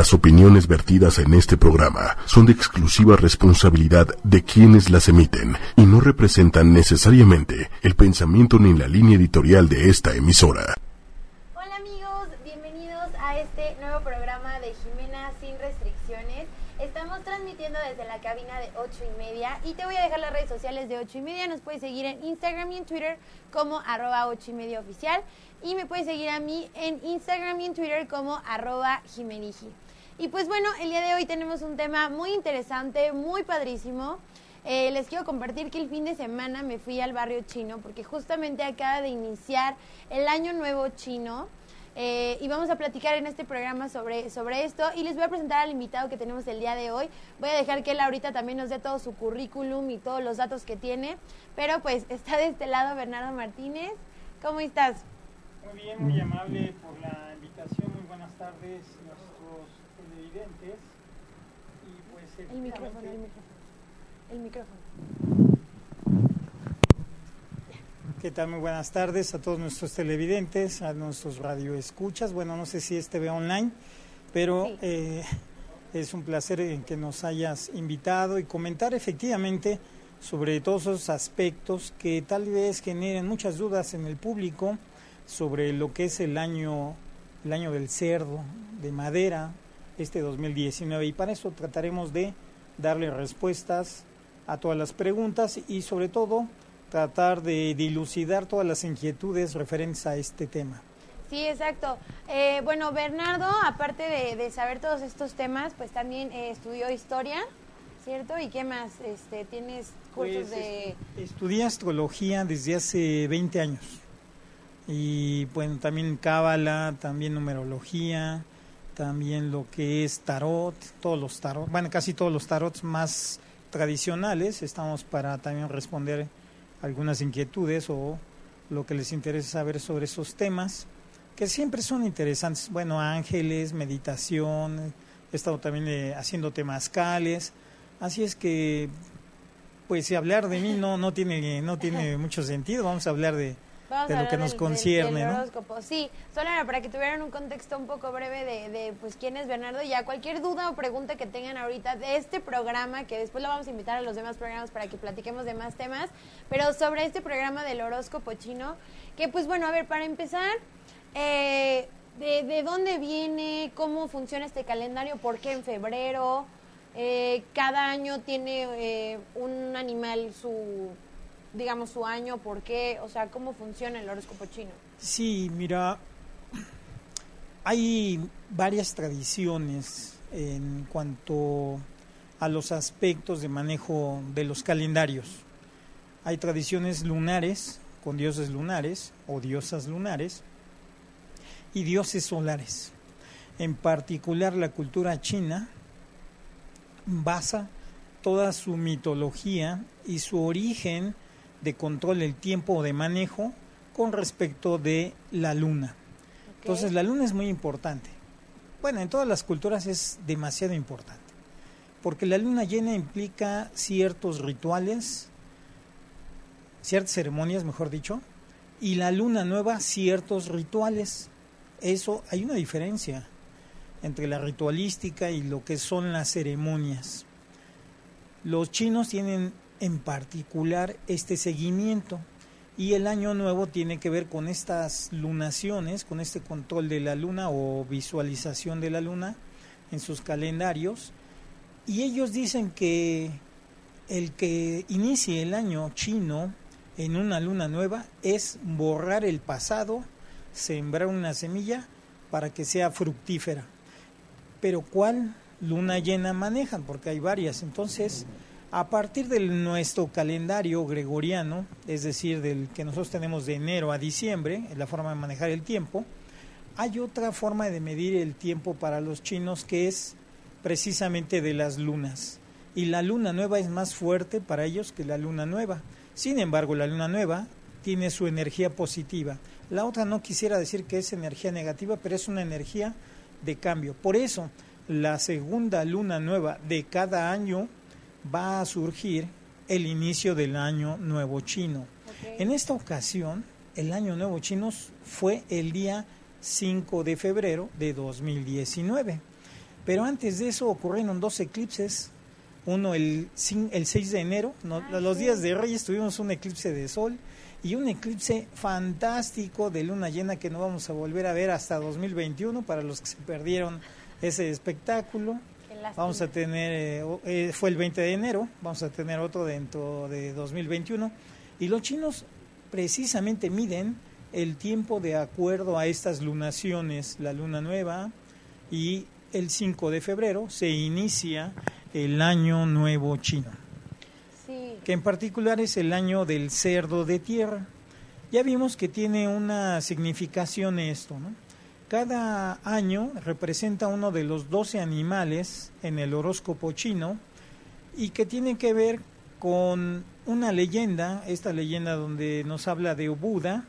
Las opiniones vertidas en este programa son de exclusiva responsabilidad de quienes las emiten y no representan necesariamente el pensamiento ni la línea editorial de esta emisora. Hola amigos, bienvenidos a este nuevo programa de Jimena sin restricciones. Estamos transmitiendo desde la cabina de 8 y media y te voy a dejar las redes sociales de 8 y media. Nos puedes seguir en Instagram y en Twitter como arroba 8 y media oficial y me puedes seguir a mí en Instagram y en Twitter como arroba Jimeniji. Y pues bueno, el día de hoy tenemos un tema muy interesante, muy padrísimo. Eh, les quiero compartir que el fin de semana me fui al barrio chino porque justamente acaba de iniciar el año nuevo chino. Eh, y vamos a platicar en este programa sobre, sobre esto y les voy a presentar al invitado que tenemos el día de hoy. Voy a dejar que él ahorita también nos dé todo su currículum y todos los datos que tiene, pero pues está de este lado Bernardo Martínez. ¿Cómo estás? Muy bien, muy amable por la invitación. Muy buenas tardes, Y pues, El micrófono, el micrófono. El micrófono. ¿Qué tal? Muy buenas tardes a todos nuestros televidentes, a nuestros radioescuchas. Bueno, no sé si este ve online, pero Sí. eh, es un placer en que nos hayas invitado y comentar efectivamente sobre todos esos aspectos que tal vez generen muchas dudas en el público sobre lo que es el año, el año del cerdo de madera, este 2019. Y para eso trataremos de darle respuestas a todas las preguntas y sobre todo tratar de dilucidar todas las inquietudes referentes a este tema. Sí, exacto. Eh, bueno, Bernardo, aparte de, de saber todos estos temas, pues también eh, estudió historia, ¿cierto? ¿Y qué más? Este, ¿Tienes cursos Pues, de...? est- Estudié astrología desde hace 20 años. Y bueno, también cábala, también numerología, también lo que es tarot, todos los tarot, bueno, casi todos los tarots más tradicionales. Estamos para también responder algunas inquietudes o lo que les interese saber sobre esos temas, que siempre son interesantes. Bueno, ángeles, meditación, he estado también eh, haciendo temazcales. Así es que pues si hablar de mí no no tiene no tiene mucho sentido vamos a hablar de, Vamos de a lo que nos del- concierne del ¿no? horóscopo. Sí, solo era para que tuvieran un contexto un poco breve de, de, pues quién es Bernardo. Ya cualquier duda o pregunta que tengan ahorita de este programa, que después lo vamos a invitar a los demás programas para que platiquemos de más temas, pero sobre este programa del horóscopo chino, que pues bueno, a ver, para empezar, eh, de, de dónde viene, cómo funciona este calendario, por qué en febrero, eh, cada año tiene eh, un animal su digamos, su año, por qué, o sea, cómo funciona el horóscopo chino. Sí, mira, hay varias tradiciones en cuanto a los aspectos de manejo de los calendarios. Hay tradiciones lunares, con dioses lunares o diosas lunares, y dioses solares. En particular la cultura china basa toda su mitología y su origen de control del tiempo o de manejo con respecto de la luna. Entonces la luna es muy importante. Bueno, en todas las culturas es demasiado importante, porque la luna llena implica ciertos rituales, ciertas ceremonias, mejor dicho, y la luna nueva ciertos rituales. Eso hay una diferencia entre la ritualística y lo que son las ceremonias. Los chinos tienen en particular este seguimiento y el año nuevo tiene que ver con estas lunaciones, con este control de la luna o visualización de la luna en sus calendarios y ellos dicen que el que inicie el año chino en una luna nueva es borrar el pasado, sembrar una semilla para que sea fructífera. Pero ¿cuál luna llena manejan? Porque hay varias. Entonces, a partir de nuestro calendario gregoriano, es decir, del que nosotros tenemos de enero a diciembre, la forma de manejar el tiempo, hay otra forma de medir el tiempo para los chinos que es precisamente de las lunas. Y la luna nueva es más fuerte para ellos que la luna nueva. Sin embargo, la luna nueva tiene su energía positiva. La otra no quisiera decir que es energía negativa, pero es una energía de cambio. Por eso, la segunda luna nueva de cada año va a surgir el inicio del año nuevo chino. En esta ocasión, el año nuevo chino fue el día 5 de febrero de 2019. Pero antes de eso ocurrieron dos eclipses. Uno el, el 6 de enero, Ah, los días de Reyes tuvimos un eclipse de sol y un eclipse fantástico de luna llena que no vamos a volver a ver hasta 2021 para los que se perdieron ese espectáculo. Vamos a tener, eh, eh, fue el 20 de enero, vamos a tener otro dentro de 2021. Y los chinos precisamente miden el tiempo de acuerdo a estas lunaciones, la luna nueva, y el 5 de febrero se inicia el año nuevo chino, Sí. que en particular es el año del cerdo de tierra. Ya vimos que tiene una significación esto, ¿no? Cada año representa uno de los 12 animales en el horóscopo chino y que tiene que ver con una leyenda, esta leyenda donde nos habla de Buda,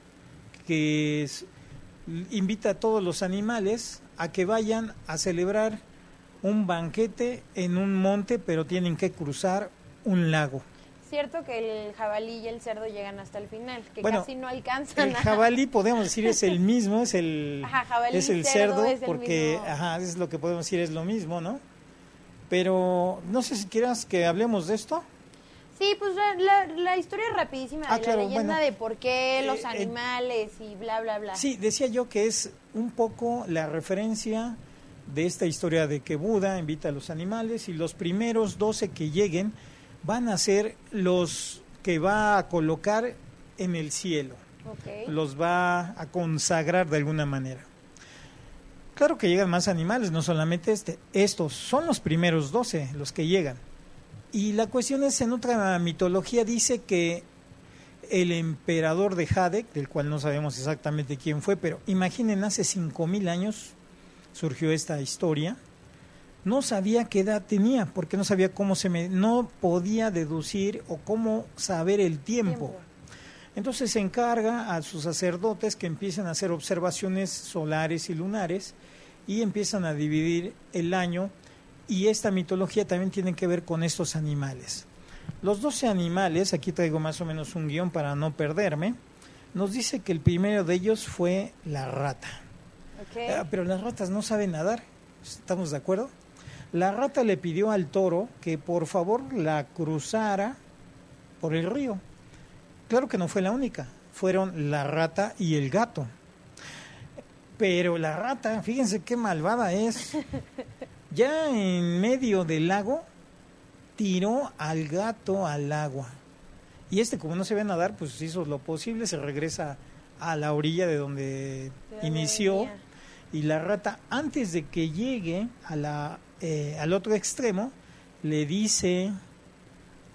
que invita a todos los animales a que vayan a celebrar un banquete en un monte, pero tienen que cruzar un lago. Cierto que el jabalí y el cerdo llegan hasta el final, que Bueno, casi no alcanzan. El jabalí podemos decir es el mismo, es el Ajá, jabalí es el cerdo cerdo, es el porque mismo. ajá, es lo que podemos decir es lo mismo, ¿no? Pero no sé si quieras que hablemos de esto. Sí, pues la, la, la historia rapidísima Ah, de claro, la leyenda bueno. de por qué Eh, los eh, animales y bla, bla, bla. Sí, decía yo que es un poco la referencia de esta historia de que Buda invita a los animales y los primeros 12 que lleguen van a ser los que va a colocar en el cielo. Los va a consagrar de alguna manera. Claro que llegan más animales, no solamente este. Estos son los primeros 12 los que llegan. Y la cuestión es, en otra mitología dice que el emperador de Hadek, del cual no sabemos exactamente quién fue, pero imaginen, hace 5.000 años surgió esta historia, no sabía qué edad tenía, porque no sabía cómo se me... no podía deducir o cómo saber el tiempo. Tiempo. Entonces se encarga a sus sacerdotes que empiecen a hacer observaciones solares y lunares y empiezan a dividir el año y esta mitología también tiene que ver con estos animales. Los 12 animales, aquí traigo más o menos un guion para no perderme, nos dice que el primero de ellos fue la rata. Ah, pero las ratas no saben nadar, ¿estamos de acuerdo? La rata le pidió al toro que por favor la cruzara por el río. Claro que no fue la única, fueron la rata y el gato. Pero la rata, fíjense qué malvada es. Ya en medio del lago, tiró al gato al agua. Y este, como no se ve nadar, pues hizo lo posible, se regresa a la orilla de donde ¿De dónde inició. Y la rata, antes de que llegue a la, eh, al otro extremo, le dice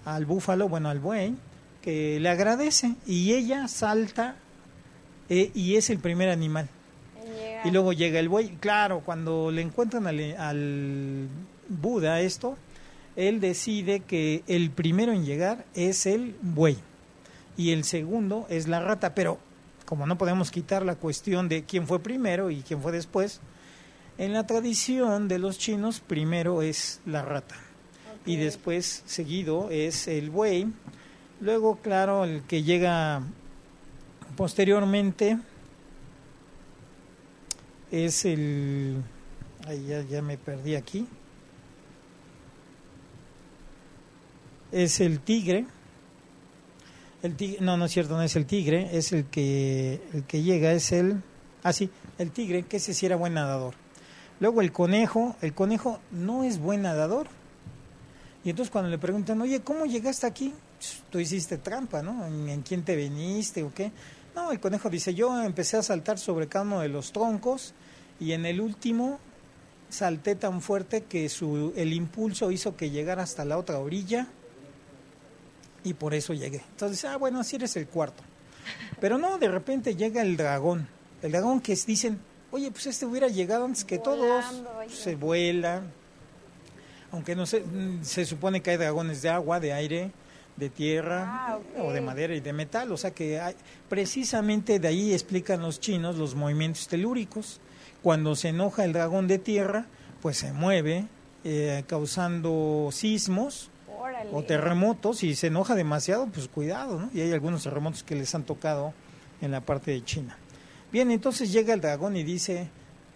al búfalo, bueno, al buey, que le agradece. Y ella salta eh, y es el primer animal. Y luego llega el buey. Claro, cuando le encuentran al, al Buda esto, él decide que el primero en llegar es el buey y el segundo es la rata. Pero como no podemos quitar la cuestión de quién fue primero y quién fue después, en la tradición de los chinos primero es la rata y después seguido es el buey. Luego, claro, el que llega posteriormente es el... Ay, ya, ya me perdí aquí. Es el tigre. El tigre, no, no es cierto, no es el tigre, es el que, el que llega, es el... Ah, sí, el tigre, que ese sí era buen nadador. Luego el conejo, el conejo no es buen nadador. Y entonces cuando le preguntan, oye, ¿cómo llegaste aquí? Pues, Tú hiciste trampa, ¿no? ¿En, quién te veniste o qué? No, el conejo dice, yo empecé a saltar sobre cada uno de los troncos y en el último salté tan fuerte que su, el impulso hizo que llegara hasta la otra orilla y por eso llegué. Entonces, ah, bueno, así eres el cuarto. Pero no, de repente llega el dragón. El dragón que dicen, oye, pues este hubiera llegado antes que todos. Oye. Se vuela. Aunque no se, mm, se supone que hay dragones de agua, de aire, de tierra, Ah, o de madera y de metal. O sea que hay, precisamente de ahí explican los chinos los movimientos telúricos. Cuando se enoja el dragón de tierra, pues se mueve, eh, causando sismos Órale. o terremotos. Y se enoja demasiado, pues cuidado, ¿no? Y hay algunos terremotos que les han tocado en la parte de China. Bien, entonces llega el dragón y dice,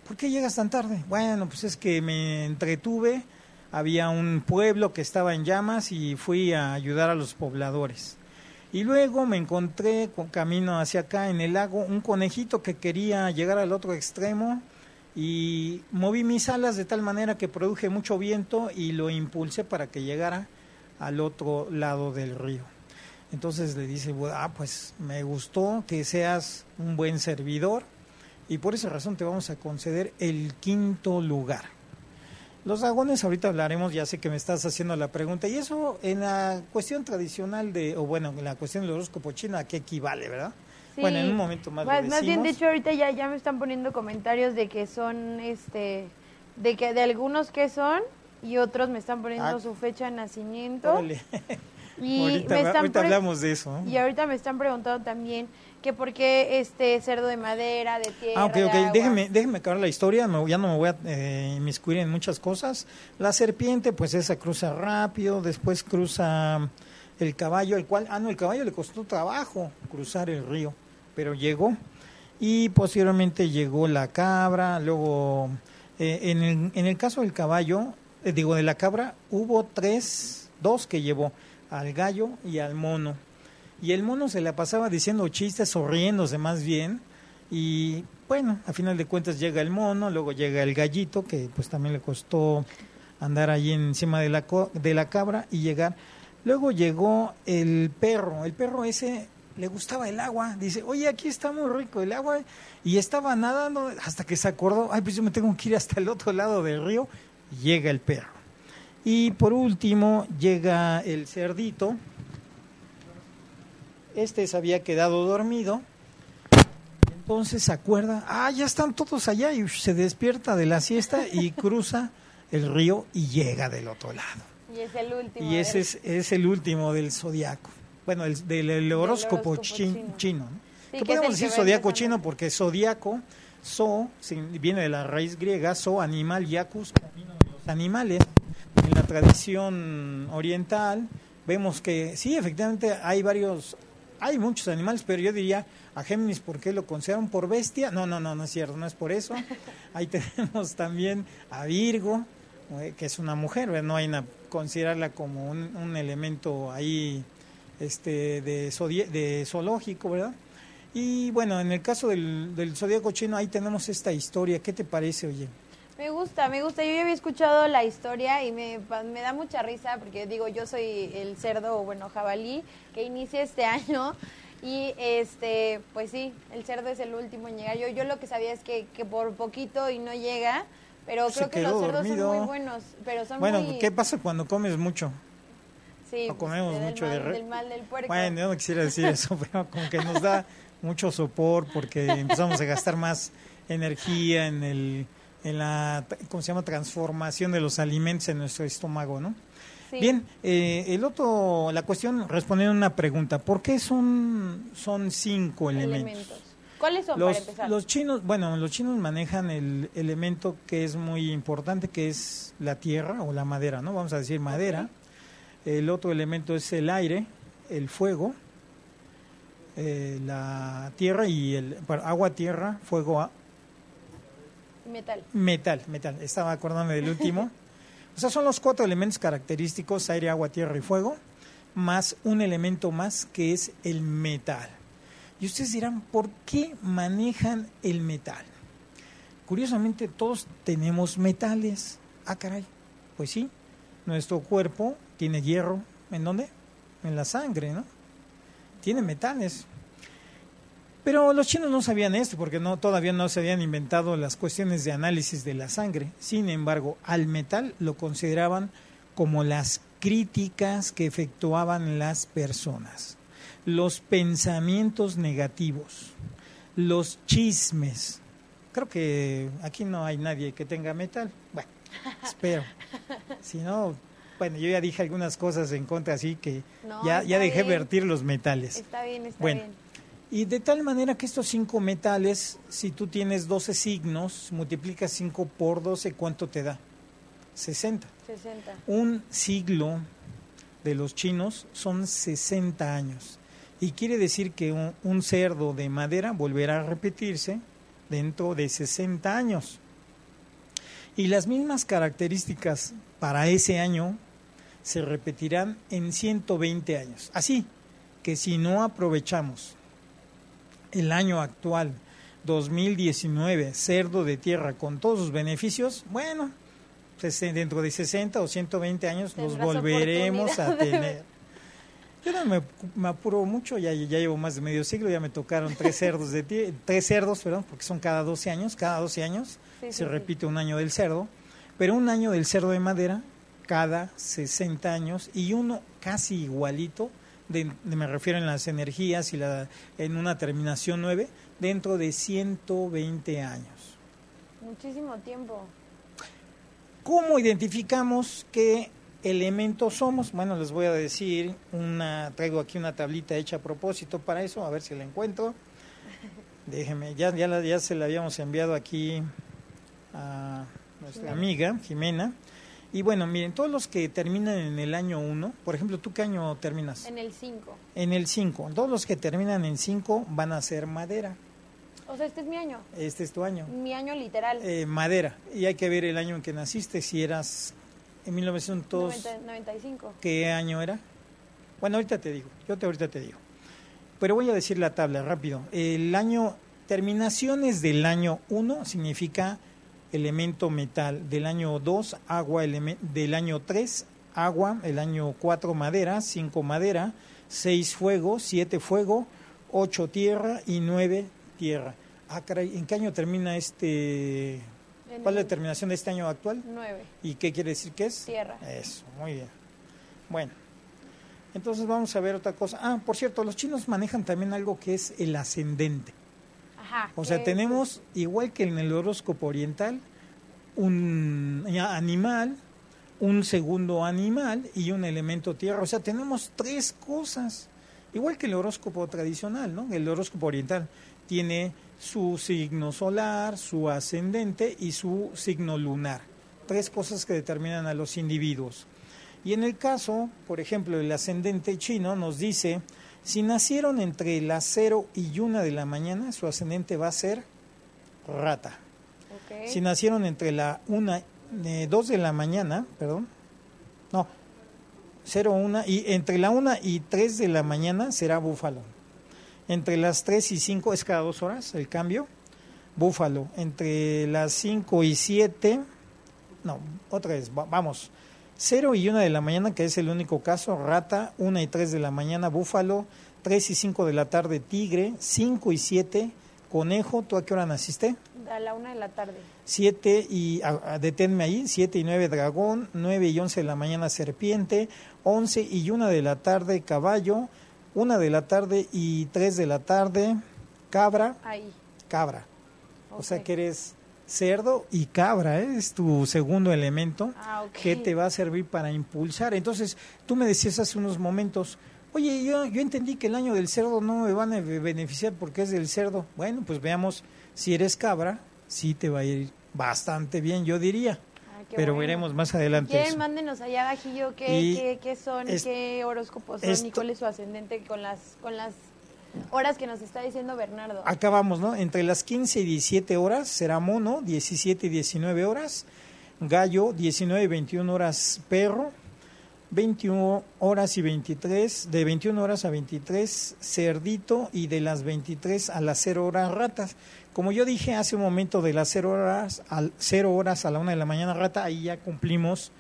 ¿por qué llegas tan tarde? Bueno, pues es que me entretuve, había un pueblo que estaba en llamas y fui a ayudar a los pobladores. Y luego me encontré con camino hacia acá en el lago un conejito que quería llegar al otro extremo y moví mis alas de tal manera que produje mucho viento y lo impulsé para que llegara al otro lado del río. Entonces le dice, ah, pues me gustó que seas un buen servidor y por esa razón te vamos a conceder el quinto lugar. Los dragones, ahorita hablaremos, ya sé que me estás haciendo la pregunta, y eso en la cuestión tradicional de, o bueno, en la cuestión del horóscopo chino, ¿a qué equivale, verdad? Bueno, en un momento más. Más, más bien, de hecho, ahorita ya, ya me están poniendo comentarios de que son, este, de que de algunos que son, y otros me están poniendo ah. su fecha de nacimiento. Y ahorita, ahorita hablamos de eso. Y ahorita me están preguntando también que por qué este cerdo de madera, de tierra. Ah, ok, ok. Déjeme, déjeme acabar la historia. ya no me voy a eh, inmiscuir en muchas cosas. La serpiente, pues esa cruza rápido. Después cruza el caballo, el cual. Ah, no, el caballo le costó trabajo cruzar el río, pero llegó. Y posteriormente llegó la cabra. Luego, eh, en, el, en el caso del caballo, eh, digo, de la cabra, hubo tres, dos que llevó al gallo y al mono. Y el mono se la pasaba diciendo chistes, sonriéndose más bien. Y bueno, a final de cuentas llega el mono, luego llega el gallito, que pues también le costó andar ahí encima de la, de la cabra y llegar. Luego llegó el perro. El perro ese le gustaba el agua. Dice, oye, aquí está muy rico el agua. Y estaba nadando hasta que se acordó, ay, pues yo me tengo que ir hasta el otro lado del río. llega el perro. Y por último llega el cerdito. Este se había quedado dormido. Entonces se acuerda, ah, ya están todos allá y se despierta de la siesta y cruza el río y llega del otro lado. Y es el último. Y ese es, el último del zodiaco. Bueno, el, del, horóscopo, chino. ¿no? podemos decir zodiaco chino porque zodiaco, so, viene de la raíz griega, so, animal, yakus, camino de los animales en la tradición oriental vemos que sí, efectivamente hay varios, hay muchos animales, pero yo diría a Géminis, ¿por qué lo consideran por bestia? No, no, no, no es cierto, no es por eso. Ahí tenemos también a Virgo, eh, que es una mujer, no hay que considerarla como un, elemento ahí este, de, de zoológico, ¿verdad? Y bueno, en el caso del, del zodíaco chino, ahí tenemos esta historia. ¿Qué te parece, oye? Me gusta, me gusta. Yo ya había escuchado la historia y me, me da mucha risa porque digo, yo soy el cerdo, bueno, jabalí, que inicia este año y este, pues sí, el cerdo es el último en llegar. Yo, yo lo que sabía es que, que por poquito y no llega, pero creo que los cerdos son muy buenos. Pero son bueno, ¿qué pasa cuando comes mucho? Sí, o comemos mucho de del mal del puerco. Bueno, yo no quisiera decir eso, pero como que nos da mucho sopor porque empezamos a gastar más energía en el en la ¿cómo se llama? transformación de los alimentos en nuestro estómago, ¿no? Bien, eh, el otro, la cuestión respondiendo a una pregunta, ¿por qué son, son cinco elementos? ¿Cuáles son los, para empezar? Los chinos, bueno, los chinos manejan el elemento que es muy importante, que es la tierra o la madera, ¿no? Vamos a decir madera. El otro elemento es el aire, el fuego, eh, la tierra y el agua, tierra, fuego, Metal. Metal, metal. Estaba acordándome del último. o sea, son los cuatro elementos característicos, aire, agua, tierra y fuego, más un elemento más que es el metal. Y ustedes dirán, ¿por qué manejan el metal? Curiosamente, todos tenemos metales. Ah, caray. Pues sí, nuestro cuerpo tiene hierro. ¿En dónde? En la sangre, ¿no? Tiene metales. Pero los chinos no sabían esto porque no, todavía no se habían inventado las cuestiones de análisis de la sangre. Sin embargo, al metal lo consideraban como las críticas que efectuaban las personas, los pensamientos negativos, los chismes. Creo que aquí no hay nadie que tenga metal. Bueno, espero. Si no, bueno, yo ya dije algunas cosas en contra, así que ya, ya dejé vertir los metales. Está bien, está bueno, bien. Y de tal manera que estos cinco metales, si tú tienes 12 signos, multiplicas 5 por 12, ¿cuánto te da? 60. 60. Un siglo de los chinos son 60 años. Y quiere decir que un, un cerdo de madera volverá a repetirse dentro de 60 años. Y las mismas características para ese año se repetirán en 120 años. Así que si no aprovechamos el año actual, 2019, cerdo de tierra con todos sus beneficios, bueno, dentro de 60 o 120 años nos volveremos a tener. Yo no me, apuro mucho, ya, ya llevo más de medio siglo, ya me tocaron tres cerdos de tres cerdos, perdón, porque son cada 12 años, cada 12 años se repite un año del cerdo, pero un año del cerdo de madera cada 60 años y uno casi igualito, de, me refiero en las energías y la, en una terminación 9, dentro de 120 años. Muchísimo tiempo. ¿Cómo identificamos qué elementos somos? Bueno, les voy a decir, una traigo aquí una tablita hecha a propósito para eso, a ver si la encuentro. Déjeme, ya, ya, ya se la habíamos enviado aquí a nuestra amiga Jimena. Y bueno, miren, todos los que terminan en el año 1, por ejemplo, ¿tú qué año terminas? En el 5. En el 5. Todos los que terminan en 5 van a ser madera. O sea, este es mi año. Este es tu año. Mi año literal. Eh, madera. Y hay que ver el año en que naciste, si eras en 1995. ¿Qué año era? Bueno, ahorita te digo, yo te ahorita te digo. Pero voy a decir la tabla rápido. El año, terminaciones del año 1 significa elemento metal, del año 2 agua, del año 3 agua, el año 4 madera, 5 madera, 6 fuego, 7 fuego, 8 tierra y 9 tierra. Ah, caray, ¿en qué año termina este? ¿Cuál es la terminación de este año actual? Nueve. ¿Y qué quiere decir que es? Tierra. Eso, muy bien. Bueno, entonces vamos a ver otra cosa. Ah, por cierto, los chinos manejan también algo que es el ascendente. Ajá. O sea, tenemos, igual que en el horóscopo oriental, un animal, un segundo animal y un elemento tierra. O sea, tenemos tres cosas. Igual que el horóscopo tradicional, ¿no? El horóscopo oriental tiene su signo solar, su ascendente y su signo lunar. Tres cosas que determinan a los individuos. Y en el caso, por ejemplo, el ascendente chino nos dice, si nacieron entre las 0 y 1 de la mañana, su ascendente va a ser rata. Si nacieron entre la 1 eh, 2 de la mañana, perdón, no, 0, 1, y entre la 1 y 3 de la mañana será búfalo. Entre las 3 y 5 es cada dos horas el cambio. Búfalo. Entre las 5 y 7, no, otra vez, vamos. 0 y 1 de la mañana, que es el único caso. Rata, 1 y 3 de la mañana. Búfalo, 3 y 5 de la tarde. Tigre, 5 y 7. Conejo, ¿tú a qué hora naciste? A la 1 de la tarde. 7 y, deténme ahí, 7 y 9 dragón, 9 y 11 de la mañana serpiente, 11 y 1 de la tarde caballo, una de la tarde y tres de la tarde, cabra. Ahí. Cabra. O sea que eres cerdo y cabra, ¿eh? es tu segundo elemento ah, que te va a servir para impulsar. Entonces, tú me decías hace unos momentos, oye, yo, yo entendí que el año del cerdo no me van a beneficiar porque es del cerdo. Bueno, pues veamos, si eres cabra, sí te va a ir bastante bien, yo diría pero veremos más adelante. Quieren, mándenos allá abajillo qué, qué, son, qué horóscopos son y cuál es su ascendente con las, con las horas que nos está diciendo Bernardo. Acabamos, ¿no? Entre las 15 y 17 horas será mono, 17 y 19 horas, gallo, 19 y 21 horas perro, 21 horas y 23, de 21 horas a 23 cerdito y de las 23 a las 0 horas ratas. Como yo dije hace un momento, de las 0 horas, a, 0 horas a la 1 de la mañana rata, ahí ya cumplimos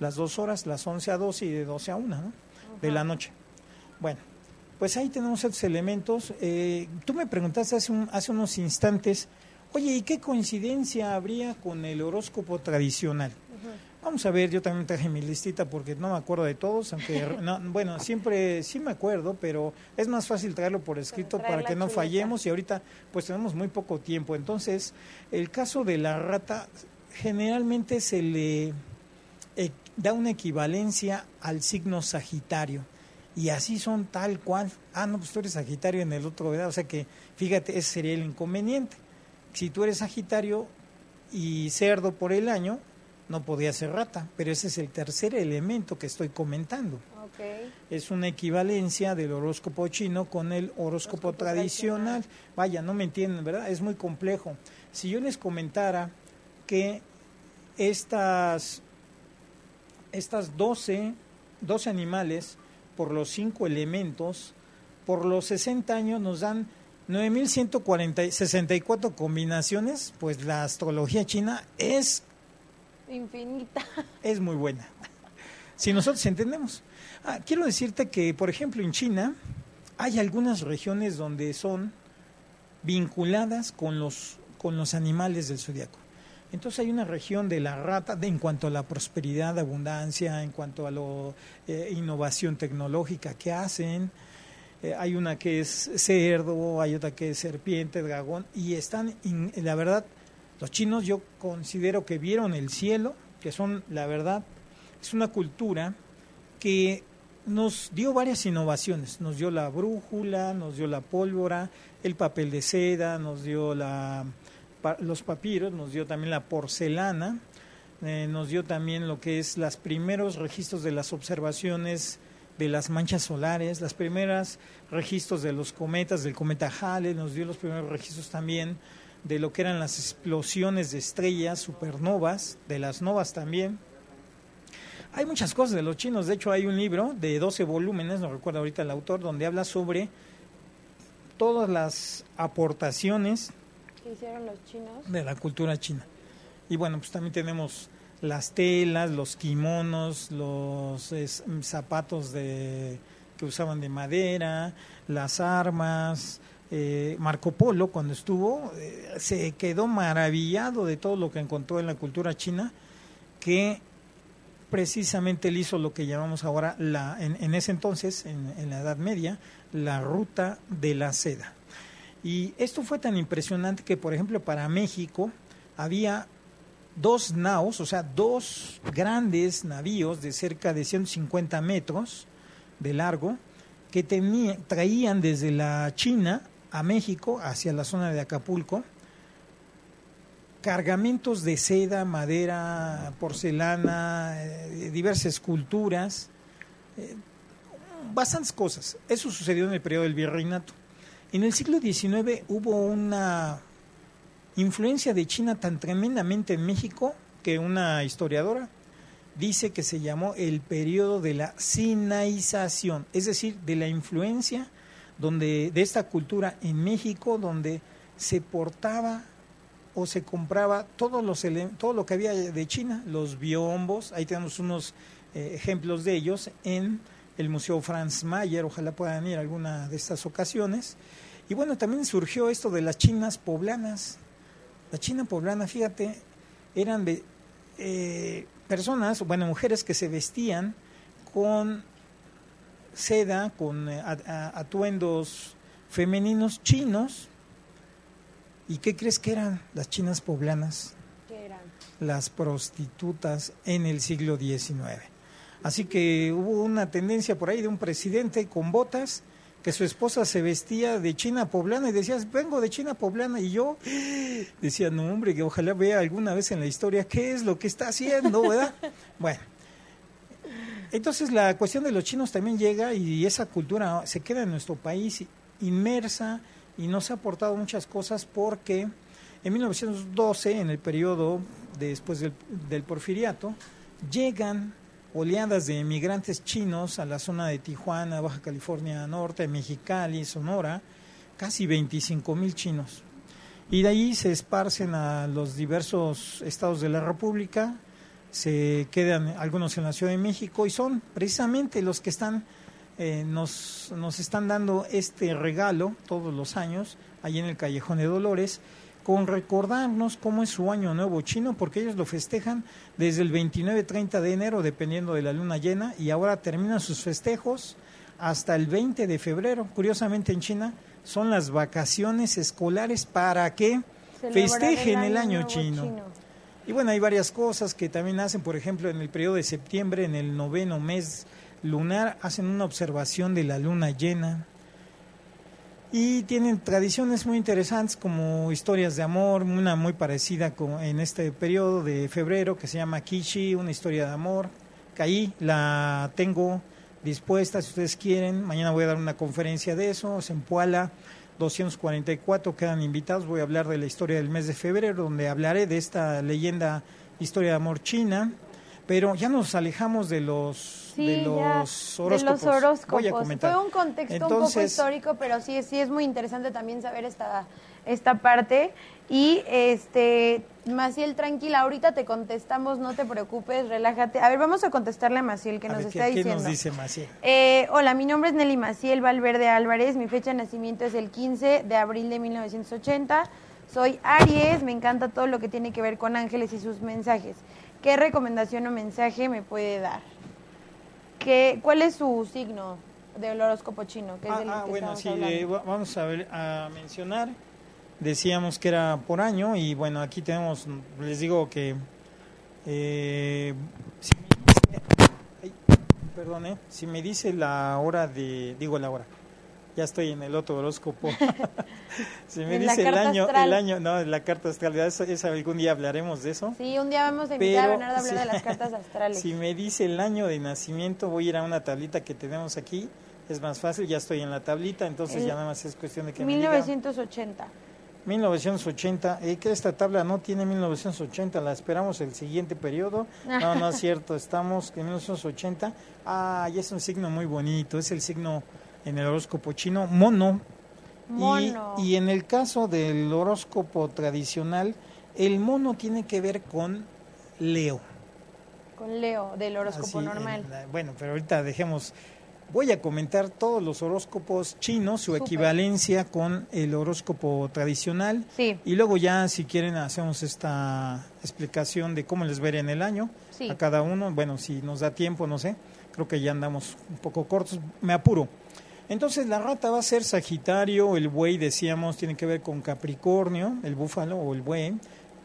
las dos horas, las 11 a 12 y de 12 a 1 ¿no? de la noche. Bueno, pues ahí tenemos estos elementos. Eh, tú me preguntaste hace, un, hace unos instantes, oye, ¿y qué coincidencia habría con el horóscopo tradicional? Vamos a ver, yo también traje mi listita porque no me acuerdo de todos, aunque, bueno, siempre sí me acuerdo, pero es más fácil traerlo por escrito para que no fallemos y ahorita pues tenemos muy poco tiempo. Entonces, el caso de la rata generalmente se le eh, da una equivalencia al signo Sagitario y así son tal cual. Ah, no, pues tú eres Sagitario en el otro, ¿verdad? O sea que, fíjate, ese sería el inconveniente. Si tú eres Sagitario y cerdo por el año, no podía ser rata, pero ese es el tercer elemento que estoy comentando. Es una equivalencia del horóscopo chino con el horóscopo, tradicional. Vaya, no me entienden, ¿verdad? Es muy complejo. Si yo les comentara que estas, estas 12, 12 animales por los cinco elementos, por los 60 años nos dan 9.164 combinaciones, pues la astrología china es infinita. Es muy buena. Si nosotros entendemos. Ah, quiero decirte que, por ejemplo, en China hay algunas regiones donde son vinculadas con los, con los animales del zodiaco. Entonces hay una región de la rata de, en cuanto a la prosperidad, abundancia, en cuanto a la eh, innovación tecnológica que hacen. Eh, hay una que es cerdo, hay otra que es serpiente, dragón, y están, la verdad, los chinos yo considero que vieron el cielo, que son, la verdad, es una cultura que nos dio varias innovaciones. Nos dio la brújula, nos dio la pólvora, el papel de seda, nos dio la, los papiros, nos dio también la porcelana, eh, nos dio también lo que es los primeros registros de las observaciones de las manchas solares, las primeras registros de los cometas, del cometa Halley, nos dio los primeros registros también de lo que eran las explosiones de estrellas, supernovas, de las novas también. Hay muchas cosas de los chinos, de hecho hay un libro de 12 volúmenes, no recuerdo ahorita el autor, donde habla sobre todas las aportaciones hicieron los chinos de la cultura china. Y bueno, pues también tenemos las telas, los kimonos, los zapatos de, que usaban de madera, las armas, eh, Marco Polo cuando estuvo eh, se quedó maravillado de todo lo que encontró en la cultura china que precisamente él hizo lo que llamamos ahora la en, ese entonces en, en, la Edad Media la ruta de la seda y esto fue tan impresionante que por ejemplo para México había dos naos o sea dos grandes navíos de cerca de 150 metros de largo que traían desde la China a México, hacia la zona de Acapulco, cargamentos de seda, madera, porcelana, eh, diversas esculturas, eh, bastantes cosas. Eso sucedió en el periodo del virreinato. En el siglo XIX hubo una influencia de China tan tremendamente en México que una historiadora dice que se llamó el periodo de la sinaización, es decir, de la influencia donde de esta cultura en México donde se portaba o se compraba todos los todo lo que había de China, los biombos, ahí tenemos unos eh, ejemplos de ellos en el Museo Franz Mayer, ojalá puedan ir a alguna de estas ocasiones. Y bueno, también surgió esto de las chinas poblanas. La china poblana, fíjate, eran eh, personas, bueno, mujeres que se vestían con seda, con eh, atuendos femeninos chinos. ¿Y qué crees que eran las chinas poblanas? ¿Qué eran? Las prostitutas en el siglo XIX. Así que hubo una tendencia por ahí de un presidente con botas que su esposa se vestía de china poblana y decía, vengo de china poblana y yo decía, no hombre, que ojalá vea alguna vez en la historia qué es lo que está haciendo, ¿verdad? bueno, entonces la cuestión de los chinos también llega y esa cultura se queda en nuestro país inmersa y nos ha aportado muchas cosas porque en 1912, en el periodo después del, del porfiriato, llegan oleadas de emigrantes chinos a la zona de Tijuana, Baja California Norte, Mexicali, Sonora, casi 25 mil chinos. Y de ahí se esparcen a los diversos estados de la República, se quedan algunos en la Ciudad de México y son precisamente los que están eh, nos, nos están dando este regalo todos los años allí en el Callejón de Dolores con recordarnos cómo es su año nuevo chino, porque ellos lo festejan desde el 29-30 de enero, dependiendo de la luna llena, y ahora terminan sus festejos hasta el 20 de febrero. Curiosamente en China son las vacaciones escolares para que festejen el año, chino. Y bueno, hay varias cosas que también hacen, por ejemplo, en el periodo de septiembre, en el noveno mes lunar, hacen una observación de la luna llena. Y tienen tradiciones muy interesantes como historias de amor, una muy parecida con, en este periodo de febrero que se llama Kishi, una historia de amor. Que ahí la tengo dispuesta si ustedes quieren. Mañana voy a dar una conferencia de eso, en Puala 244 quedan invitados. Voy a hablar de la historia del mes de febrero, donde hablaré de esta leyenda historia de amor china, pero ya nos alejamos de los de los horóscopos. De los horóscopos. Voy a comentar. Fue un contexto un poco histórico, pero sí, sí es muy interesante también saber esta, esta parte. Y este, Maciel, tranquila, ahorita te contestamos, no te preocupes, relájate. A ver, vamos a contestarle a Maciel, que nos está diciendo. ¿Qué nos dice Maciel? Eh, hola, mi nombre es Nelly Maciel Valverde Álvarez, mi fecha de nacimiento es el 15 de abril de 1980. Soy Aries, me encanta todo lo que tiene que ver con ángeles y sus mensajes. ¿Qué recomendación o mensaje me puede dar? ¿Qué, ¿Cuál es su signo del horóscopo chino? ah, ah bueno, sí, vamos a, ver, a mencionar. Decíamos que era por año y bueno, aquí tenemos, les digo que... Eh, si me dice, si me dice la hora de, digo la hora, ya estoy en el otro horóscopo. si me dice el año, el año, no, la carta astral, esa, algún día hablaremos de eso. Sí, un día vamos a invitar a Bernardo a hablar de las cartas astrales. si me dice el año de nacimiento, voy a ir a una tablita que tenemos aquí, es más fácil, ya estoy en la tablita, entonces ya nada más es cuestión de que 1980. me diga. 1980, eh, que esta tabla no tiene 1980, la esperamos el siguiente periodo. No, no es cierto, estamos en 1980. Ah, ya es un signo muy bonito, es el signo en el horóscopo chino, mono. mono. Y, en el caso del horóscopo tradicional, el mono tiene que ver con Leo. Con Leo, del horóscopo normal. bueno, pero ahorita dejemos Voy a comentar todos los horóscopos chinos, su equivalencia con el horóscopo tradicional. Sí. Y luego ya, si quieren, hacemos esta explicación de cómo les veré en el año a cada uno. Bueno, si nos da tiempo, no sé. Creo que ya andamos un poco cortos. Me apuro. Entonces la rata va a ser Sagitario, el buey decíamos tiene que ver con Capricornio, el búfalo o el buey,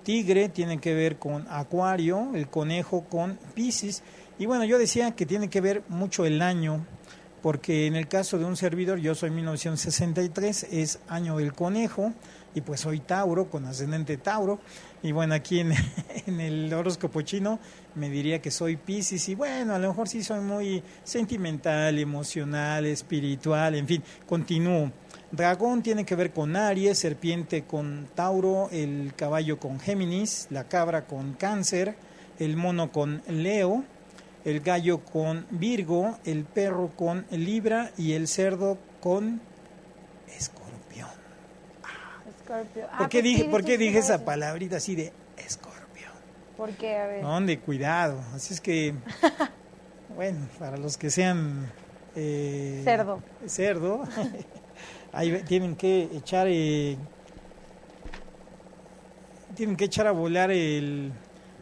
tigre tiene que ver con Acuario, el conejo con Piscis. Y bueno, yo decía que tiene que ver mucho el año, porque en el caso de un servidor, yo soy 1963, es año del conejo, y pues soy Tauro, con ascendente Tauro, y bueno, aquí en, el horóscopo chino me diría que soy Pisces, y bueno, a lo mejor sí soy muy sentimental, emocional, espiritual, en fin, continúo. Dragón tiene que ver con Aries, serpiente con Tauro, el caballo con Géminis, la cabra con Cáncer, el mono con Leo, el gallo con Virgo, el perro con Libra y el cerdo con Escorpión. Escorpio. ¿Por qué dije, ¿por qué dije esa palabrita así de Escorpión? ¿Por qué? A ver. No, de cuidado. Así es que, bueno, para los que sean... Eh, cerdo. Cerdo. ahí tienen que echar... Eh, tienen que echar a volar el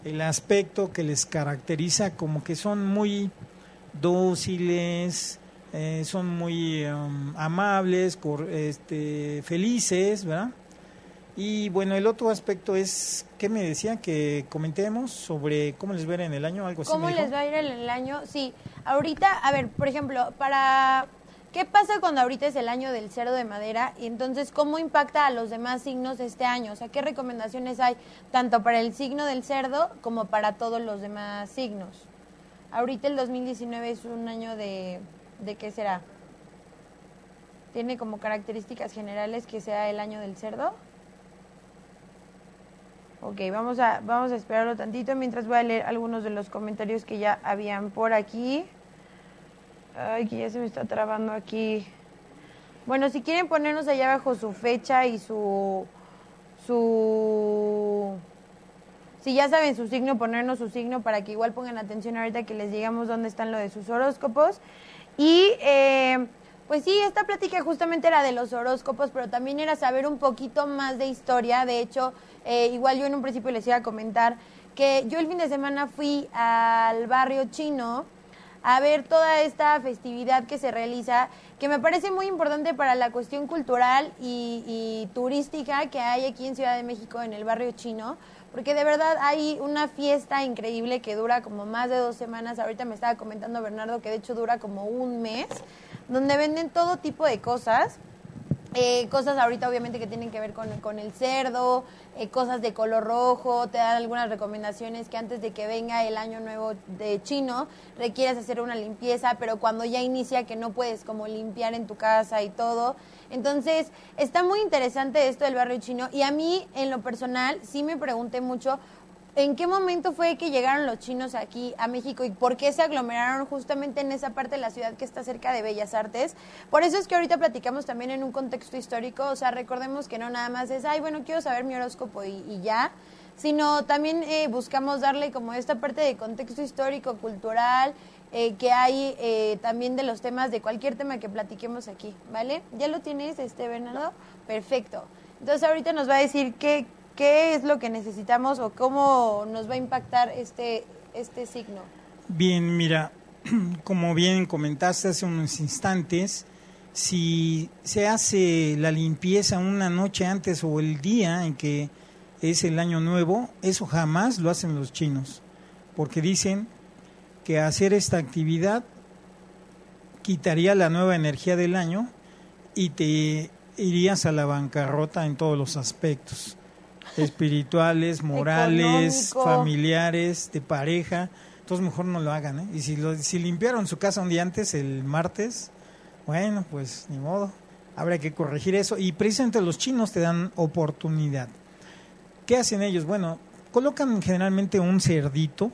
el aspecto que les caracteriza como que son muy dóciles, eh, son muy um, amables, este, felices, ¿verdad? Y bueno, el otro aspecto es, ¿qué me decía? Que comentemos sobre cómo les va a ir en el año, algo así. ¿Cómo les va a ir en el año? Sí, ahorita, a ver, por ejemplo, para ¿Qué pasa cuando ahorita es el año del cerdo de madera? Y entonces, ¿cómo impacta a los demás signos este año? O sea, ¿qué recomendaciones hay tanto para el signo del cerdo como para todos los demás signos? Ahorita el 2019 es un año de... ¿De qué será? ¿Tiene como características generales que sea el año del cerdo? Ok, vamos a, vamos a esperarlo tantito mientras voy a leer algunos de los comentarios que ya habían por aquí. Ay, que ya se me está trabando aquí. Bueno, si quieren ponernos allá abajo su fecha y su... su si ya saben su signo, ponernos su signo para que igual pongan atención ahorita que les digamos dónde están lo de sus horóscopos. Y eh, pues sí, esta plática justamente era de los horóscopos, pero también era saber un poquito más de historia. De hecho, eh, igual yo en un principio les iba a comentar que yo el fin de semana fui al barrio chino a ver toda esta festividad que se realiza, que me parece muy importante para la cuestión cultural y, turística que hay aquí en Ciudad de México, en el barrio chino, porque de verdad hay una fiesta increíble que dura como más de dos semanas. Ahorita me estaba comentando Bernardo que de hecho dura como un mes, donde venden todo tipo de cosas. Eh, cosas ahorita obviamente que tienen que ver con, con el cerdo, eh, cosas de color rojo, te dan algunas recomendaciones que antes de que venga el año nuevo de chino requieres hacer una limpieza, pero cuando ya inicia que no puedes como limpiar en tu casa y todo. Entonces, está muy interesante esto del barrio chino y a mí en lo personal sí me pregunté mucho ¿En qué momento fue que llegaron los chinos aquí a México y por qué se aglomeraron justamente en esa parte de la ciudad que está cerca de Bellas Artes? Por eso es que ahorita platicamos también en un contexto histórico, o sea, recordemos que no nada más es, ay, bueno, quiero saber mi horóscopo y, ya, sino también eh, buscamos darle como esta parte de contexto histórico, cultural, eh, que hay eh, también de los temas, de cualquier tema que platiquemos aquí, ¿vale? ¿Ya lo tienes, este Bernardo? Perfecto. Entonces ahorita nos va a decir qué, qué es lo que necesitamos o cómo nos va a impactar este, este signo. Bien, mira, como bien comentaste hace unos instantes, si se hace la limpieza una noche antes o el día en que es el año nuevo, eso jamás lo hacen los chinos, porque dicen que hacer esta actividad quitaría la nueva energía del año y te irías a la bancarrota en todos los aspectos espirituales, morales, familiares, de pareja. Entonces mejor no lo hagan. ¿eh? Y si, lo, si limpiaron su casa un día antes, el martes, bueno, pues ni modo. Habrá que corregir eso. Y precisamente los chinos te dan oportunidad. ¿Qué hacen ellos? Bueno, colocan generalmente un cerdito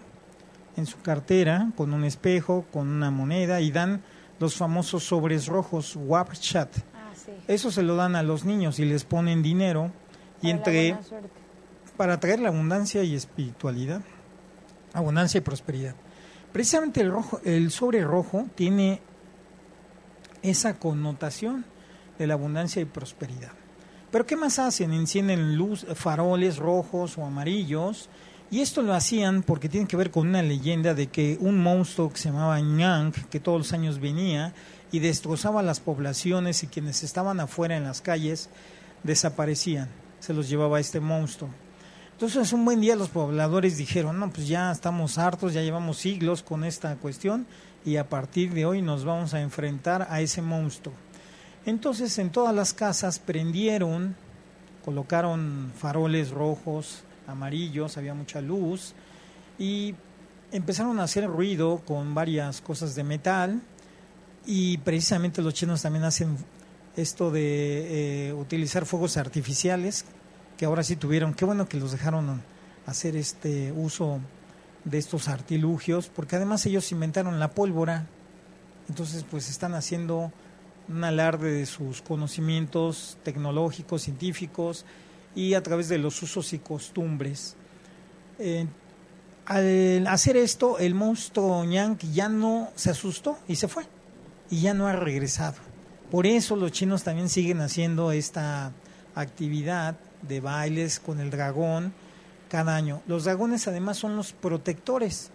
en su cartera con un espejo, con una moneda y dan los famosos sobres rojos, Wapchat. Ah, Eso se lo dan a los niños y les ponen dinero y entre para traer la abundancia y espiritualidad, abundancia y prosperidad. Precisamente el rojo, el sobre rojo tiene esa connotación de la abundancia y prosperidad. Pero ¿qué más hacen? Encienden luz, faroles rojos o amarillos y esto lo hacían porque tiene que ver con una leyenda de que un monstruo que se llamaba que todos los años venía y destrozaba las poblaciones y quienes estaban afuera en las calles desaparecían se los llevaba este monstruo. Entonces un buen día los pobladores dijeron, no, pues ya estamos hartos, ya llevamos siglos con esta cuestión y a partir de hoy nos vamos a enfrentar a ese monstruo. Entonces en todas las casas prendieron, colocaron faroles rojos, amarillos, había mucha luz y empezaron a hacer ruido con varias cosas de metal y precisamente los chinos también hacen esto de eh, utilizar fuegos artificiales, que ahora sí tuvieron, qué bueno que los dejaron hacer este uso de estos artilugios, porque además ellos inventaron la pólvora, entonces pues están haciendo un alarde de sus conocimientos tecnológicos, científicos y a través de los usos y costumbres. Eh, al hacer esto, el monstruo Yang ya no se asustó y se fue, y ya no ha regresado. Por eso los chinos también siguen haciendo esta actividad de bailes con el dragón cada año. Los dragones además son los protectores.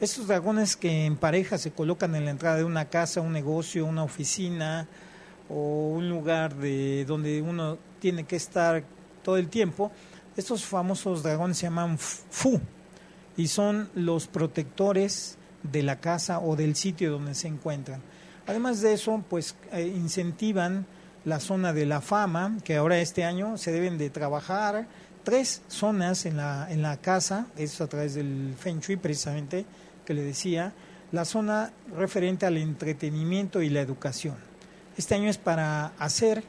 Estos dragones que en pareja se colocan en la entrada de una casa, un negocio, una oficina o un lugar de donde uno tiene que estar todo el tiempo, estos famosos dragones se llaman fu y son los protectores de la casa o del sitio donde se encuentran. Además de eso, pues eh, incentivan la zona de la fama, que ahora este año se deben de trabajar tres zonas en la, en la casa, eso a través del Feng Shui precisamente, que le decía, la zona referente al entretenimiento y la educación. Este año es para hacer